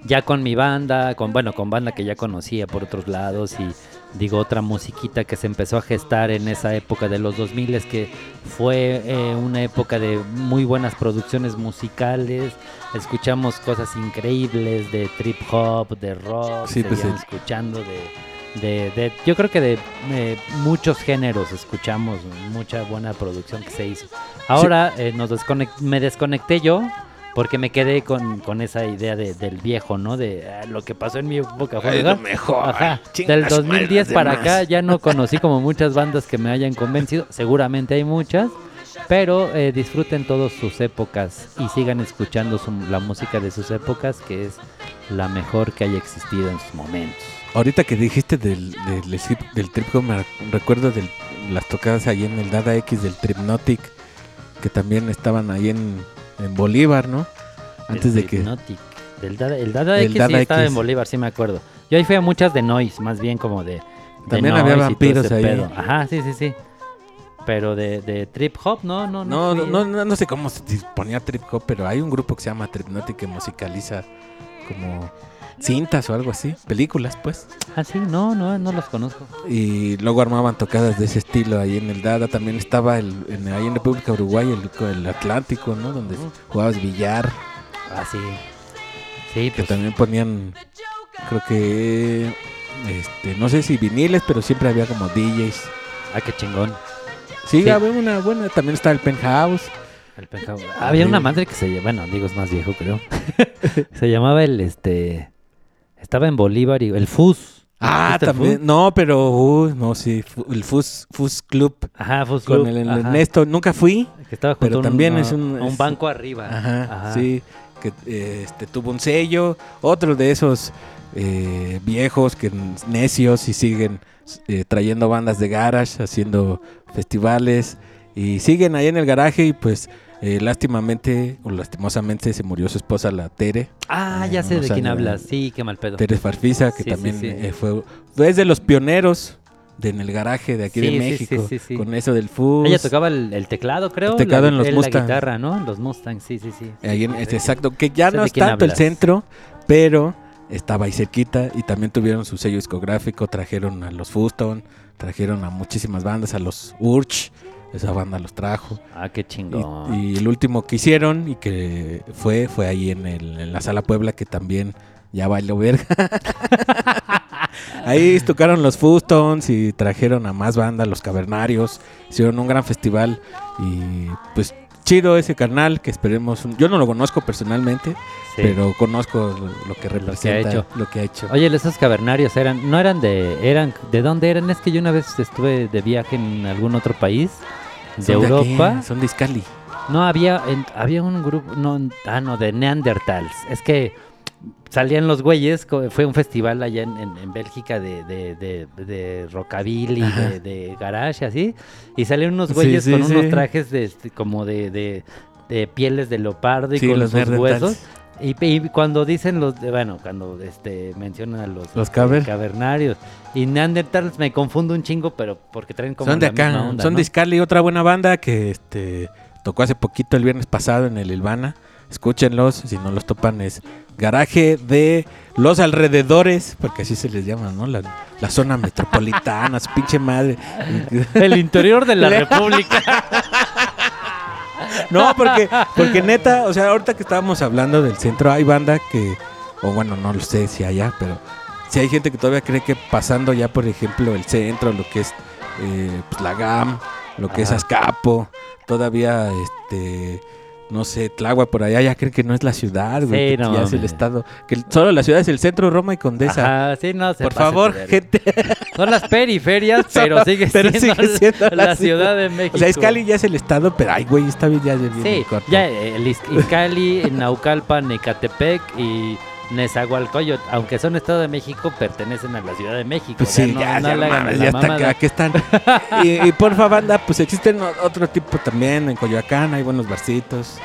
ya con mi banda, con bueno, con banda que ya conocía por otros lados y digo otra musiquita que se empezó a gestar en esa época de los 2000 que fue eh, una época de muy buenas producciones musicales. Escuchamos cosas increíbles de trip hop, de rock, Sí, pues, escuchando de de, de- yo creo que de eh, muchos géneros escuchamos, mucha buena producción que se hizo. Ahora eh, nos desconec- me desconecté yo porque me quedé con, con esa idea de- del viejo, ¿no? De ah, lo que pasó en mi época fue lo mejor. Ajá. Del su madre, 2010 las para demás. acá ya no conocí como muchas bandas que me hayan convencido. Seguramente hay muchas. Pero eh, disfruten todas sus épocas y sigan escuchando su- la música de sus épocas, que es la mejor que haya existido en sus momentos. Ahorita que dijiste del, del, del trip me recuerdo de las tocadas ahí en el Dada X del Tripnotic, que también estaban ahí en, en Bolívar, ¿no? Antes de que... Del Dada, el Dada Del X sí Dada estaba X. en Bolívar, sí me acuerdo. Yo ahí fui a muchas de Noise, más bien como de. de También había vampiros ahí. pedo. Ajá, sí, sí, sí. Pero de, de trip hop, no, no, No, no, no, no, no sé cómo se ponía trip hop, pero hay un grupo que se llama Tripnotic que musicaliza como cintas o algo así, películas pues. Ah, sí, no, no, no los conozco. Y luego armaban tocadas de ese estilo ahí en el Dada. También estaba el, en, ahí en República Uruguay el, el Atlántico, ¿no? Donde jugabas billar. Ah, sí. Sí, Que pues. también ponían, creo que, este, no sé si viniles, pero siempre había como DJs. Ah, qué chingón. Sí, Sí. había una buena. También está el Penthouse. El. Había una madre que se bueno, digo es más viejo, creo. se llamaba el este estaba en Bolívar y el FUS. Ah, ¿Viste el también. No, pero, uh, no, sí, el Fus, Fus Club. Ajá, FUS Con Club, el, el ajá, Ernesto, nunca fui. que estaba junto pero un, también a- es un- a un es- banco arriba. Ajá, sí, que eh, este, tuvo un sello, otro de esos eh, viejos que necios y siguen eh, trayendo bandas de garage, haciendo festivales y siguen ahí en el garaje y pues eh, lástimamente o lastimosamente se murió su esposa la Tere, Ah, Eh, ya sé de quién hablas. Sí, qué mal pedo. Tere Farfisa, que Sí, también sí. eh, fue, fue de los pioneros de, en el garaje de aquí de México, sí, sí, sí. con eso del FUS. Ella tocaba el, el teclado, creo. El teclado la, en los él Mustang. La guitarra, ¿no? En los Mustang, sí, sí, sí. Ahí en- exacto, que ya no es tanto el centro, pero estaba ahí cerquita y también tuvieron su sello discográfico, trajeron a los Fuston, trajeron a muchísimas bandas, a los Urch, esa banda los trajo. Ah, qué chingón. y el último que hicieron y que fue, fue ahí en, el- en la Sala Puebla, que también ya bailó verga. ahí tocaron los Fustons y trajeron a más bandas, los Cavernarios, hicieron un gran festival y pues chido ese carnal que esperemos, un- yo no lo conozco personalmente, Sí. pero conozco lo, lo que representa, hecho. lo que ha hecho. Oye, esos cavernarios eran, no eran de, eran, ¿de dónde eran? Es que yo una vez estuve de viaje en algún otro país de Son Europa. son de Iscali. No, había, en- había un grupo, no, ah, no, de Neandertals. Es que salían los güeyes, fue un festival allá en, en- en Bélgica de, de, de, de rockabilly, de, de garage, así. Y salieron unos güeyes sí, con unos trajes de, este, como de, de, pieles de leopardo y con los huesos. Y, y cuando dicen los, bueno, cuando este mencionan a los, Los este, caver. cavernarios y Neandertals me confundo un chingo, pero porque traen como son de la acá, misma onda, son ¿no? de Iscali, otra buena banda que este tocó hace poquito el viernes pasado en el Ilvana. Escúchenlos, si no los topan es Garaje de los alrededores, porque así se les llama, ¿no? La, la zona metropolitana, su pinche madre. El interior de la República. No, porque, porque neta, o sea, ahorita que estábamos hablando del centro, hay banda que, o bueno, no lo sé si allá, pero si hay gente que todavía cree que pasando ya, por ejemplo, el centro, lo que es eh, pues, la GAM, lo que es Ajá. Azcapo, todavía, este, no sé, Tláhuac por allá, ya creen que no es la ciudad, güey, Sí, no ya es el estado, que solo la ciudad es el centro, Roma y Condesa. Ajá, sí, no, se por favor, gente. Son las periferias, pero sigue pero siendo, sigue siendo la, la Ciudad de México. O sea, Iscali ya es el estado, pero ay, güey, está bien, ya es bien Sí, ya eh, el Is- Izcali, Naucalpan, Ecatepec y Nezahualcóyotl, aunque son Estado de México, pertenecen a la Ciudad de México. Pues sí, no, ya, no ya, hagan mames, la ya está aquí están. y, y porfa, banda, pues existen otro tipo también. En Coyoacán hay buenos barcitos.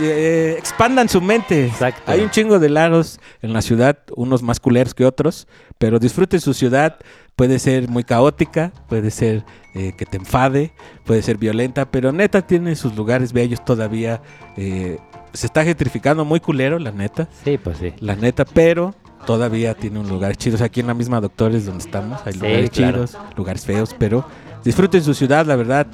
Eh, expandan su mente. Exacto. Hay un chingo de lados en la ciudad, unos más culeros que otros, pero disfruten su ciudad. Puede ser muy caótica, puede ser eh, que te enfade, puede ser violenta, pero neta tiene sus lugares bellos todavía. eh, se está gentrificando muy culero, la neta Sí, pues sí. la neta, pero todavía tiene un lugar chidos. Aquí en la misma Doctores donde estamos, hay Sí, lugares claro. chidos, lugares feos, pero disfruten su ciudad, la verdad.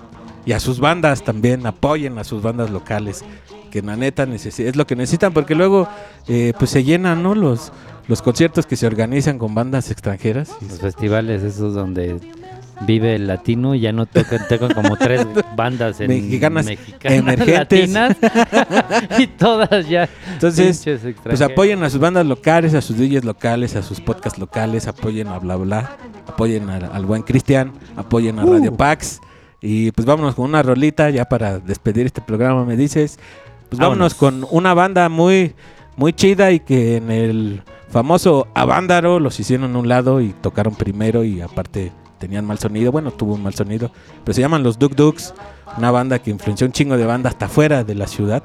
Y a sus bandas también, apoyen a sus bandas locales, que la neta es lo que necesitan, porque luego eh, pues se llenan, ¿no? Los, los conciertos que se organizan con bandas extranjeras. Los festivales esos donde vive el latino y ya no tocan, tocan como tres bandas en Mexicanas mexicanas emergentes. latinas y todas ya. Entonces, Pues apoyen a sus bandas locales, a sus DJs locales, a sus podcasts locales, apoyen a bla bla, apoyen al, al buen Cristian, apoyen a Uh. Radio Pax. Y pues vámonos con una rolita ya para despedir este programa, me dices. Pues vámonos, Vámonos. con una banda muy, muy chida y que en el famoso Avándaro los hicieron a un lado y tocaron primero y aparte tenían mal sonido. Bueno, tuvo un mal sonido. Pero se llaman los Duk Duks, una banda que influenció un chingo de banda hasta fuera de la ciudad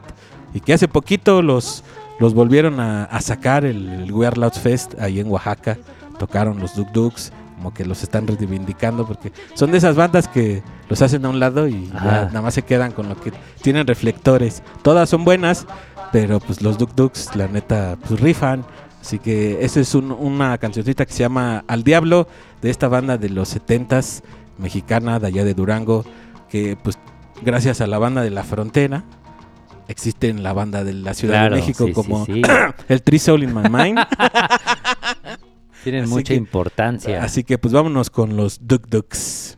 y que hace poquito los, los volvieron a, a sacar el, el We Are Loud Fest ahí en Oaxaca. Tocaron los Duk Duks, como que los están reivindicando porque son de esas bandas que los hacen a un lado y ya nada más se quedan con lo que tienen reflectores. Todas son buenas, pero pues los Duk Duks, la neta, pues rifan. Así que esa es un- una cancioncita que se llama Al Diablo de esta banda de los 70s mexicana de allá de Durango, que pues gracias a la banda de la frontera existe en la banda de la Ciudad Claro, de México sí, como sí. el Three Soul in My Mind. Tienen así mucha que- importancia. Así que pues vámonos con los Duk Duks.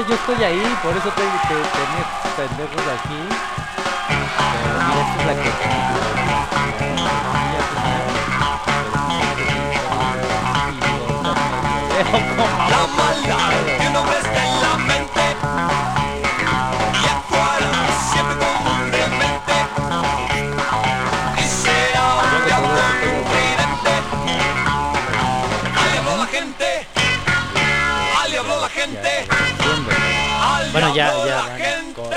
Güey, yo estoy ahí, por eso te, te, tenía estos pendejos aquí. Pero mira, esta es la que. La maldad ya, ya, van, corte.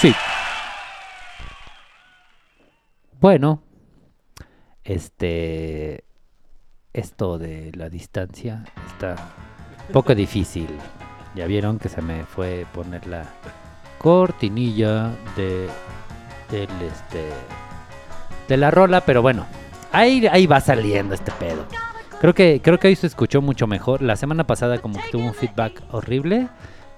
Sí. Bueno, este, esto de la distancia está un poco difícil. Ya vieron que se me fue poner la cortinilla de del este de la rola, pero bueno, ahí ahí va saliendo este pedo. Creo que creo que hoy se escuchó mucho mejor. La semana pasada como que tuvo un feedback horrible,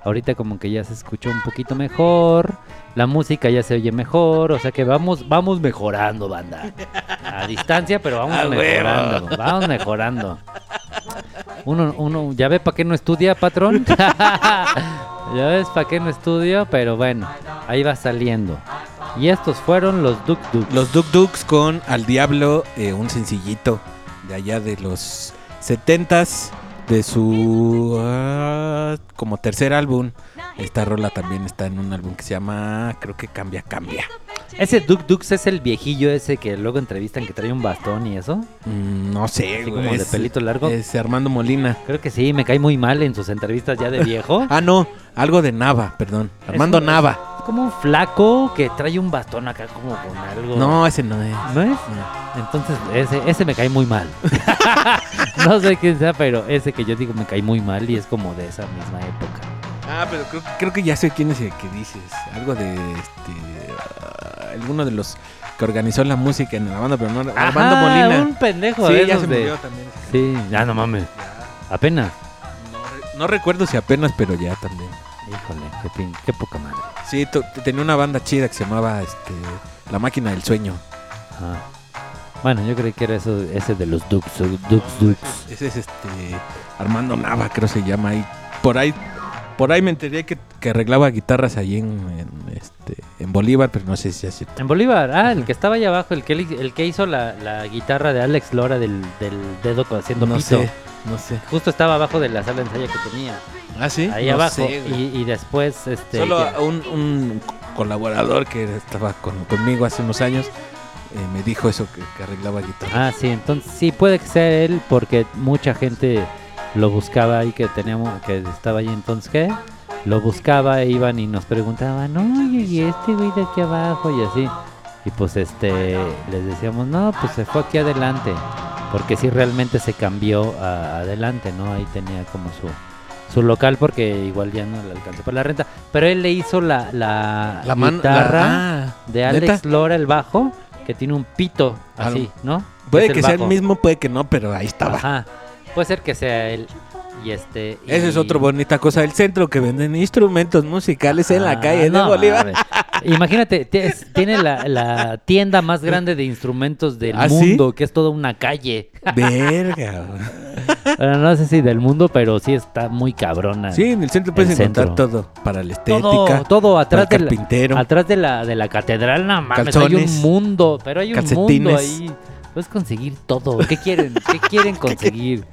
Ahorita como que ya se escuchó un poquito mejor. La música ya se oye mejor. O sea que vamos, vamos mejorando, banda. A distancia, pero vamos mejorando. Vamos mejorando. Uno, uno, ¿ya ve para qué no estudia, patrón? ya ves para qué no estudio, pero bueno, ahí va saliendo. Y estos fueron los Duk Duk. Los Duk Duks con Al Diablo, eh, un sencillito de allá de los 70s, de su ah, como tercer álbum. Esta rola también está en un álbum que se llama, creo que Cambia, Cambia. Ese Duk Dux es el viejillo ese que luego entrevistan que trae un bastón y eso. Mm, no sé, Así güey, como de es- pelito largo. Es Armando Molina. Creo que sí, me cae muy mal en sus entrevistas ya de viejo. Ah, no, algo de Nava, perdón. Armando un- Nava. Es como un flaco que trae un bastón acá como con algo. No, ese no es. ¿No es? Entonces, ese, ese me cae muy mal. no sé quién sea, pero ese que yo digo me cae muy mal y es como de esa misma época. Ah, pero creo, creo que ya sé quién es el que dices. Algo de este. Alguno de los que organizó la música en la banda, pero no. Armando Ajá, Molina. un pendejo Sí, de ya se de- murió también. Sí, ya no mames. Apenas. No, re- no recuerdo si apenas, pero ya también. Híjole, qué, pin- qué poca madre. Sí, tenía una banda chida que se llamaba este, La Máquina del Sueño. Ah. Bueno, yo creí que era eso, ese de los Dux, Dux, Dux. Ese es este Armando Nava, creo se llama. Y por ahí, por ahí me enteré que, que arreglaba guitarras ahí en, en, este, en Bolívar, pero no sé si es cierto. En Bolívar, ah, el que estaba allá abajo, el que, el que hizo la, la guitarra de Alex Lora del, del dedo haciendo No pito. sé, no sé. Justo estaba abajo de la sala de ensayo que tenía. ¿Ah, sí? Ahí No abajo. sé, y, y después, este. Solo ya- un, un colaborador que estaba con- conmigo hace unos años eh, me dijo eso, que, que arreglaba guitarra. Ah, sí, entonces sí puede que sea él porque mucha gente lo buscaba ahí que teníamos, que estaba ahí entonces qué, lo buscaba, e iban y nos preguntaban, oye, y este güey de aquí abajo y así. Y pues este, les decíamos, no, pues se fue aquí adelante, porque sí realmente se cambió a- adelante, ¿no? Ahí tenía como su, su local porque igual ya no le alcanzó para la renta. Pero él le hizo la, la, la guitarra la- ah, de Alex ¿neta? Lora, el bajo, que tiene un pito así, ¿no? Puede Es que sea el mismo, puede que no, pero ahí estaba. Ajá. Puede ser que sea él. Y este. y- Esa es otra bonita cosa. El centro que venden instrumentos musicales en la Ah, calle de no Bolívar. mames. Imagínate, tiene la, la tienda más grande de instrumentos del ¿Ah, sí? mundo, que es toda una calle. Verga. Bueno, no sé si del mundo, pero sí está muy cabrona. Sí, en el centro puedes El encontrar centro. todo. Para la estética. todo, todo atrás para de la, carpintero. atrás de la de la catedral, no mames, hay un mundo, pero hay un mundo ahí. Puedes conseguir todo. ¿Qué quieren? ¿Qué quieren conseguir?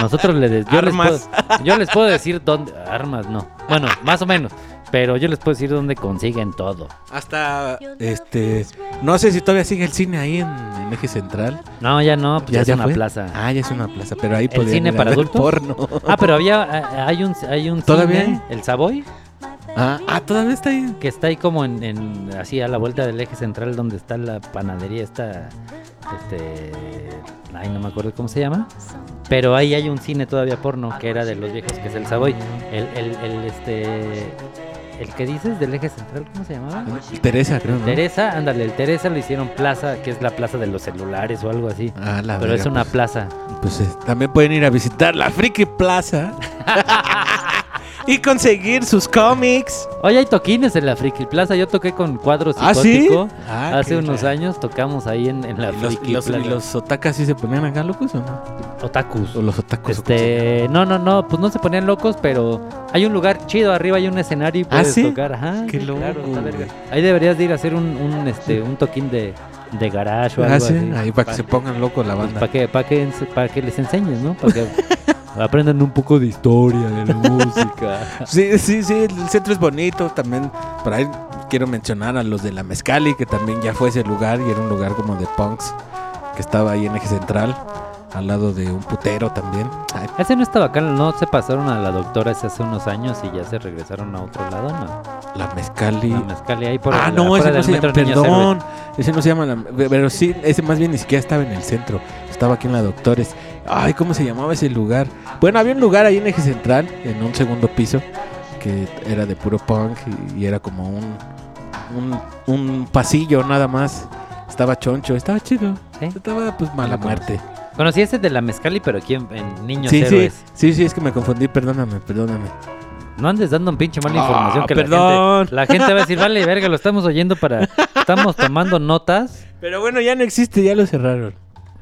Nosotros les yo les puedo, yo les puedo decir dónde armas no. Bueno, más o menos, pero yo les puedo decir dónde consiguen todo. Hasta, este, no sé si todavía sigue el cine ahí en, en Eje Central. No, ya no, pues ya, es una fue? plaza. Ah, ya es una plaza, pero ahí ¿El cine ir a para ver adultos? porno. Ah, pero había ah, hay un hay un ¿Todavía cine, el Savoy, Ah, ah, todavía está ahí. que está ahí como en, en- así a la vuelta del eje central donde está la panadería esta este ay no me acuerdo cómo se llama pero ahí hay un cine todavía porno que era de los viejos que es el Savoy el, el, el, este el que dices del eje central cómo se llamaba Teresa, creo. ¿no? Teresa ándale el Teresa lo hicieron plaza que es la plaza de los celulares o algo así Ah, la pero es una pues, plaza Pues eh, también pueden ir a visitar la Friki Plaza. y conseguir sus cómics. Oye, hay toquines en la Friki Plaza. Yo toqué con cuadro ¿Ah, sí? psicótico. Ah, Hace unos raro. años tocamos ahí en, en la ¿Y los, Friki y los, y Plaza. los otakas sí se ponían acá locos o no? otakus. O los otakus. ¿o cómo se Este, no, no, no, pues no se ponían locos, pero hay un lugar chido, arriba hay un escenario y puedes ¿Ah, sí? tocar. Ajá, Qué sí, loco, claro. Ahí deberías de ir a hacer un, un, este, un toquín de, de garage o algo Ah, sí, así. ahí para que se pongan locos la banda. Para que, para que, ens- para que les enseñes, ¿no? Para que aprendan un poco de historia de la música. Sí, sí, sí, el centro es bonito. También por ahí quiero mencionar a los de la Mezcali, que también ya fue ese lugar y era un lugar como de punks que estaba ahí en Eje Central, al lado de un putero también. Ay, Ese no estaba acá, no se pasaron a la doctora ese hace unos años y ya se regresaron a otro lado, ¿no? la Mezcali. La mezcali ahí por ah, el- no, ese no se llama, perdón, ese no se llama, la- pero sí, ese más bien ni siquiera estaba en el centro, estaba aquí en la Doctores. Ay, ¿cómo se llamaba ese lugar? Bueno, había un lugar ahí en Eje Central, en un segundo piso, que era de puro punk y, y era como un, un, un pasillo nada más. Estaba choncho, estaba chido. Estaba pues mala muerte. Conocí ese de la mezcali, pero aquí en, en Niños Sí, sí, Héroes. sí, sí, es que me confundí, perdóname, perdóname. No andes dando un pinche mala Ah, información que perdón. La, gente, la gente va a decir, vale, verga, lo estamos oyendo para... Estamos tomando notas. Pero bueno, ya no existe, ya lo cerraron.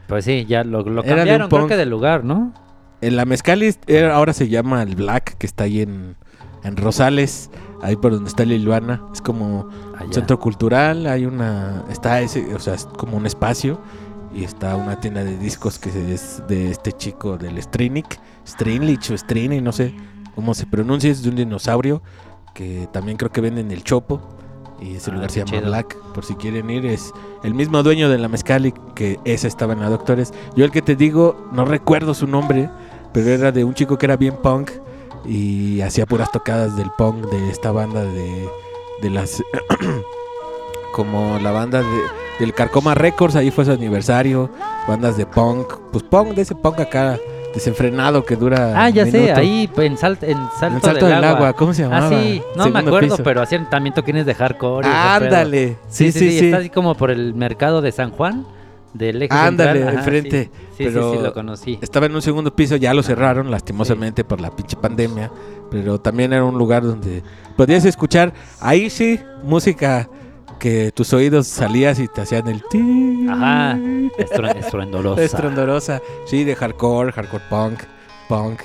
Pues sí, ya lo, cambiaron, creo que de lugar, ¿no? En la Mezcalis era- ahora se llama el Black, que está ahí en, en Rosales, ahí por donde está Liliana. Es como un Allá. centro cultural, hay una, está ese, o sea, es como un espacio y está una tienda de discos que es de este chico del Strinik, Strinlich o Strini, no sé cómo se pronuncia, es de un dinosaurio que también creo que venden el Chopo y ese Ah, lugar se llama chido. Black, por si quieren ir, es el mismo dueño de la Mezcali que esa estaba en la Doctores. Yo el que te digo, no recuerdo su nombre, pero era de un chico que era bien punk y hacía puras tocadas del punk de esta banda de, de las como la banda de, del Carcoma Records, ahí fue su aniversario, bandas de punk, pues punk de ese punk acá desenfrenado que dura Ah, ya un sé, ahí en, sal- en Salto, En Salto del Agua, ¿cómo se llamaba? Ah, sí, no me acuerdo, piso. pero hacían también toquines de hardcore. y ese pedo. Ándale, sí, sí, sí. Está así como por el mercado de San Juan, del eje Ándale, central. Ajá, enfrente. Sí, sí, Pero- sí, sí, lo conocí. Estaba en un segundo piso, ya lo cerraron lastimosamente por la pinche pandemia, pero también era un lugar donde podías escuchar, ahí sí, música que tus oídos salías y te hacían el ti. Ajá, estru- estruendorosa. Estrondorosa, sí, de hardcore, hardcore punk, punk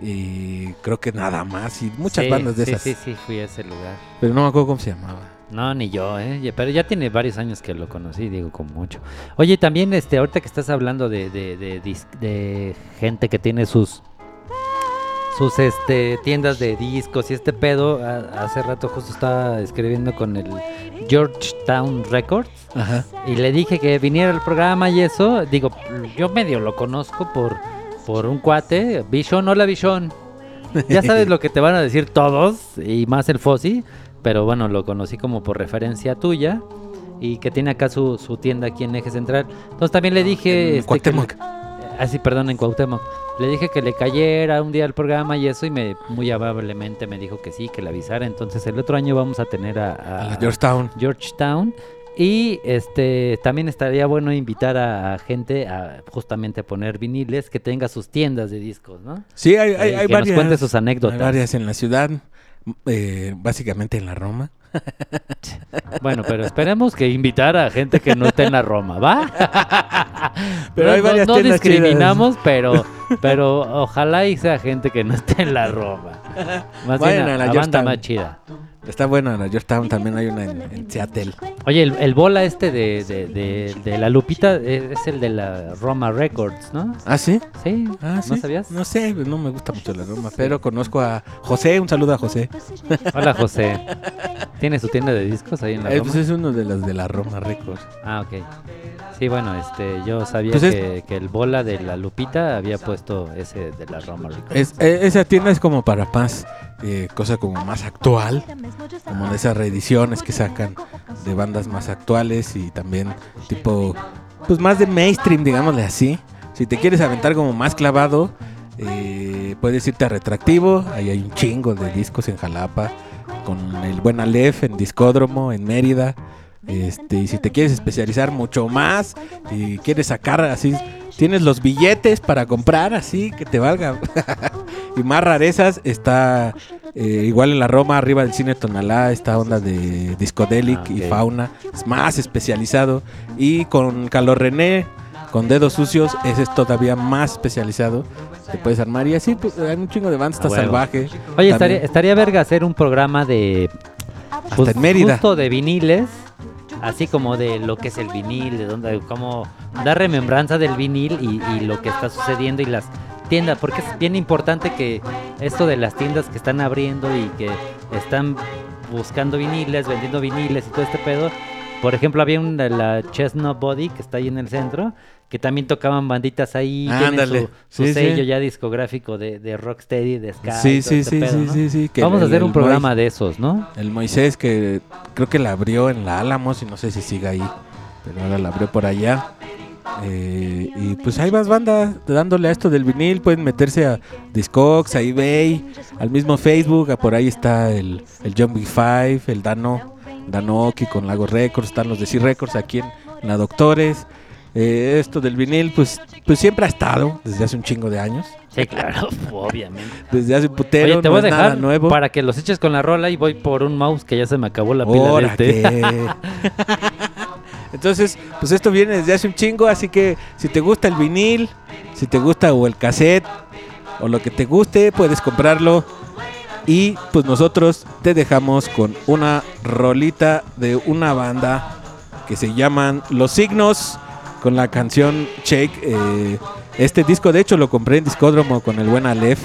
y creo que nada más y muchas Sí, bandas de sí, esas, Sí, sí, fui a ese lugar. pero no me acuerdo cómo se llamaba. No, ni yo, ¿eh? Pero ya tiene varios años que lo conocí, digo, con mucho. Oye, también, este, ahorita que estás hablando de, de, de, de gente que tiene sus sus este tiendas de discos y este pedo, hace rato justo estaba escribiendo con el Georgetown Records Ajá. y le dije que viniera al programa y eso, digo, yo medio lo conozco por por un cuate, Vision, hola Vision. Ya sabes lo que te van a decir todos y más el Fossi, pero bueno, lo conocí como por referencia tuya y que tiene acá su, su tienda aquí en Eje Central. Entonces también le dije... En este, que Cuauhtémoc. ah, sí, perdón, en Cuauhtémoc. Le dije que le cayera un día al programa y eso y me muy amablemente me dijo que sí, que le avisara. Entonces el otro año vamos a tener a, a- A la Georgetown. Georgetown. Y este también estaría bueno invitar a, a gente a justamente a poner viniles que tenga sus tiendas de discos, ¿no? Sí, hay, hay que nos varias. cuente sus anécdotas. Hay varias en la ciudad, eh, básicamente en la Roma. Bueno, pero esperemos que invitar a gente que no esté en la Roma, ¿va? Pero no, hay no- varias no tiendas chidas. discriminamos, pero pero ojalá y sea gente que no esté en la Roma. Más bien a, la a banda más chida. Está buena la Georgetown, también hay una en, en Seattle. Oye, el, el bola este de, de, de, de la Lupita es, es el de la Roma Records, ¿no? ¿Ah, sí? Sí, Ah, ¿no sí. sabías? No sé, no me gusta mucho la Roma, pero conozco a José, un saludo a José. Hola, José. ¿Tiene su tienda de discos ahí en la Eh, Roma? pues es uno de los de la Roma Records. Ah, ok. Sí, bueno, este, yo sabía Pues es- que, que el bola de la Lupita había puesto ese de la Roma Records. Es, eh, esa tienda es como para más, eh, cosa como más actual, como de esas reediciones que sacan de bandas más actuales y también tipo, pues más de mainstream, digámosle así. Si te quieres aventar como más clavado, eh, puedes irte a Retractivo, ahí hay un chingo de discos en Jalapa, con el buen Aleph en Discódromo, en Mérida. Este, y si te quieres especializar mucho más y quieres sacar así, tienes los billetes para comprar así que te valga. y más rarezas está eh, igual en la Roma, arriba del cine Tonalá, esta onda de Discodelic Ah, y. Fauna, es más especializado. Y con Calor René, con Dedos Sucios, ese es todavía más especializado. Te puedes armar y así, pues, hay un chingo de bandas, está salvaje. Oye, estaría, estaría verga hacer un programa de. pues, en Mérida. Justo de viniles. Así como de lo que es el vinil, de dónde, cómo dar remembranza del vinil y, y lo que está sucediendo y las tiendas, porque es bien importante que esto de las tiendas que están abriendo y que están buscando viniles, vendiendo viniles y todo este pedo. Por ejemplo, había una, la Chestnut Body que está ahí en el centro, que también tocaban banditas ahí, tienen Ándale, su, su sí, sello sí. ya discográfico de, de Rocksteady, de Sky. Sí, sí, este sí, pedo, sí, ¿no? sí, sí, que Vamos a el- hacer un programa Moy- de esos, ¿no? El Moisés que creo que la abrió en la Álamos y no sé si sigue ahí, pero ahora la abrió por allá. Eh, y pues hay más bandas dándole a esto del vinil, pueden meterse a Discogs, a eBay, al mismo Facebook, a por ahí está el, el John B5, el Dano, Danoki con Lagos Records, están los de C Records aquí en, en la Doctores. Eh, esto del vinil, pues, pues siempre ha estado, desde hace un chingo de años. Sí, claro, obviamente. Desde hace un putero, Oye, te no voy a es nada dejar nuevo. para que los eches con la rola y voy por un mouse que ya se me acabó la pila de Ahora este. que- Entonces, pues esto viene desde hace un chingo, así que si te gusta el vinil, si te gusta o el cassette o lo que te guste, puedes comprarlo. Y pues nosotros te dejamos con una rolita de una banda que se llaman Los Signos con la canción Shake. Eh, este disco de hecho lo compré en Discódromo con el buen Aleph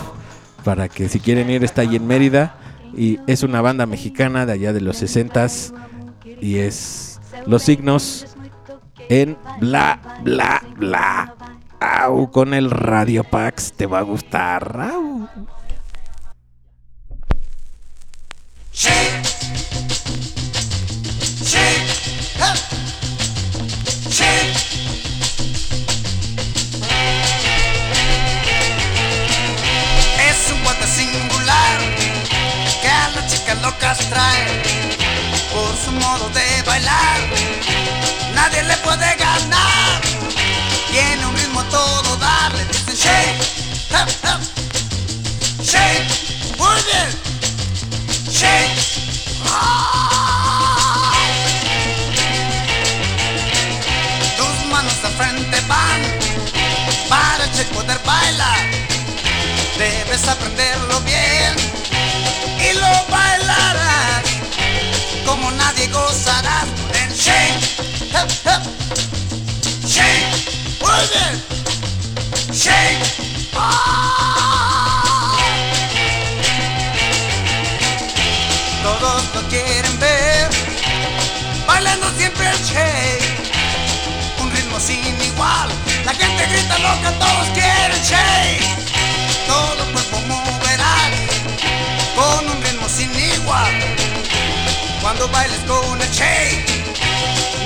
para que si quieren ir está ahí en Mérida. Y es una banda mexicana de allá de los 60s y es Los Signos en bla bla bla. Au, con el Radio Pax te va a gustar. Au. Todos lo quieren ver, bailando siempre el shake, un ritmo sin igual, la gente grita loca, todos quieren shake, todo cuerpo moverás, con un ritmo sin igual, cuando bailes con el shake,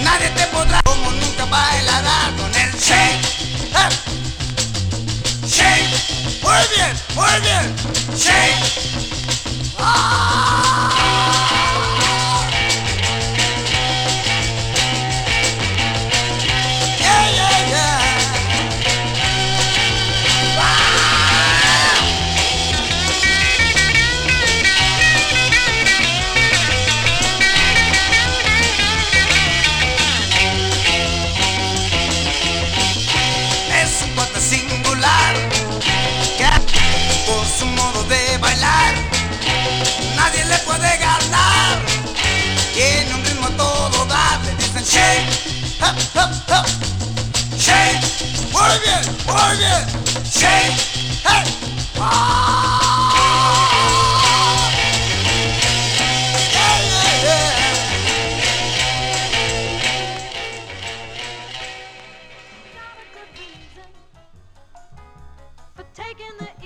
nadie te podrá, como nunca bailarás con el shake. Shake, muy bien, shake. Yeah,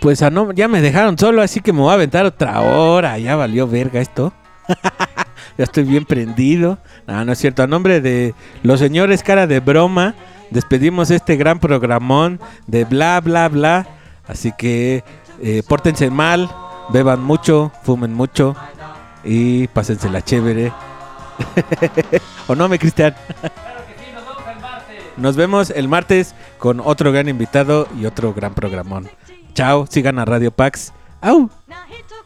Pues a no, ya me dejaron solo, así que me voy a aventar otra hora. Ya valió verga esto. ya estoy bien prendido. No, no es cierto. A nombre de los señores cara de broma, despedimos este gran programón de bla, bla, bla. Así que eh, pórtense mal, beban mucho, fumen mucho y pásensela chévere. ¿O no, me Cristian? Nos vemos el martes con otro gran invitado y otro gran programón. Chao, sigan a Radio Pax. ¡Au! Now he took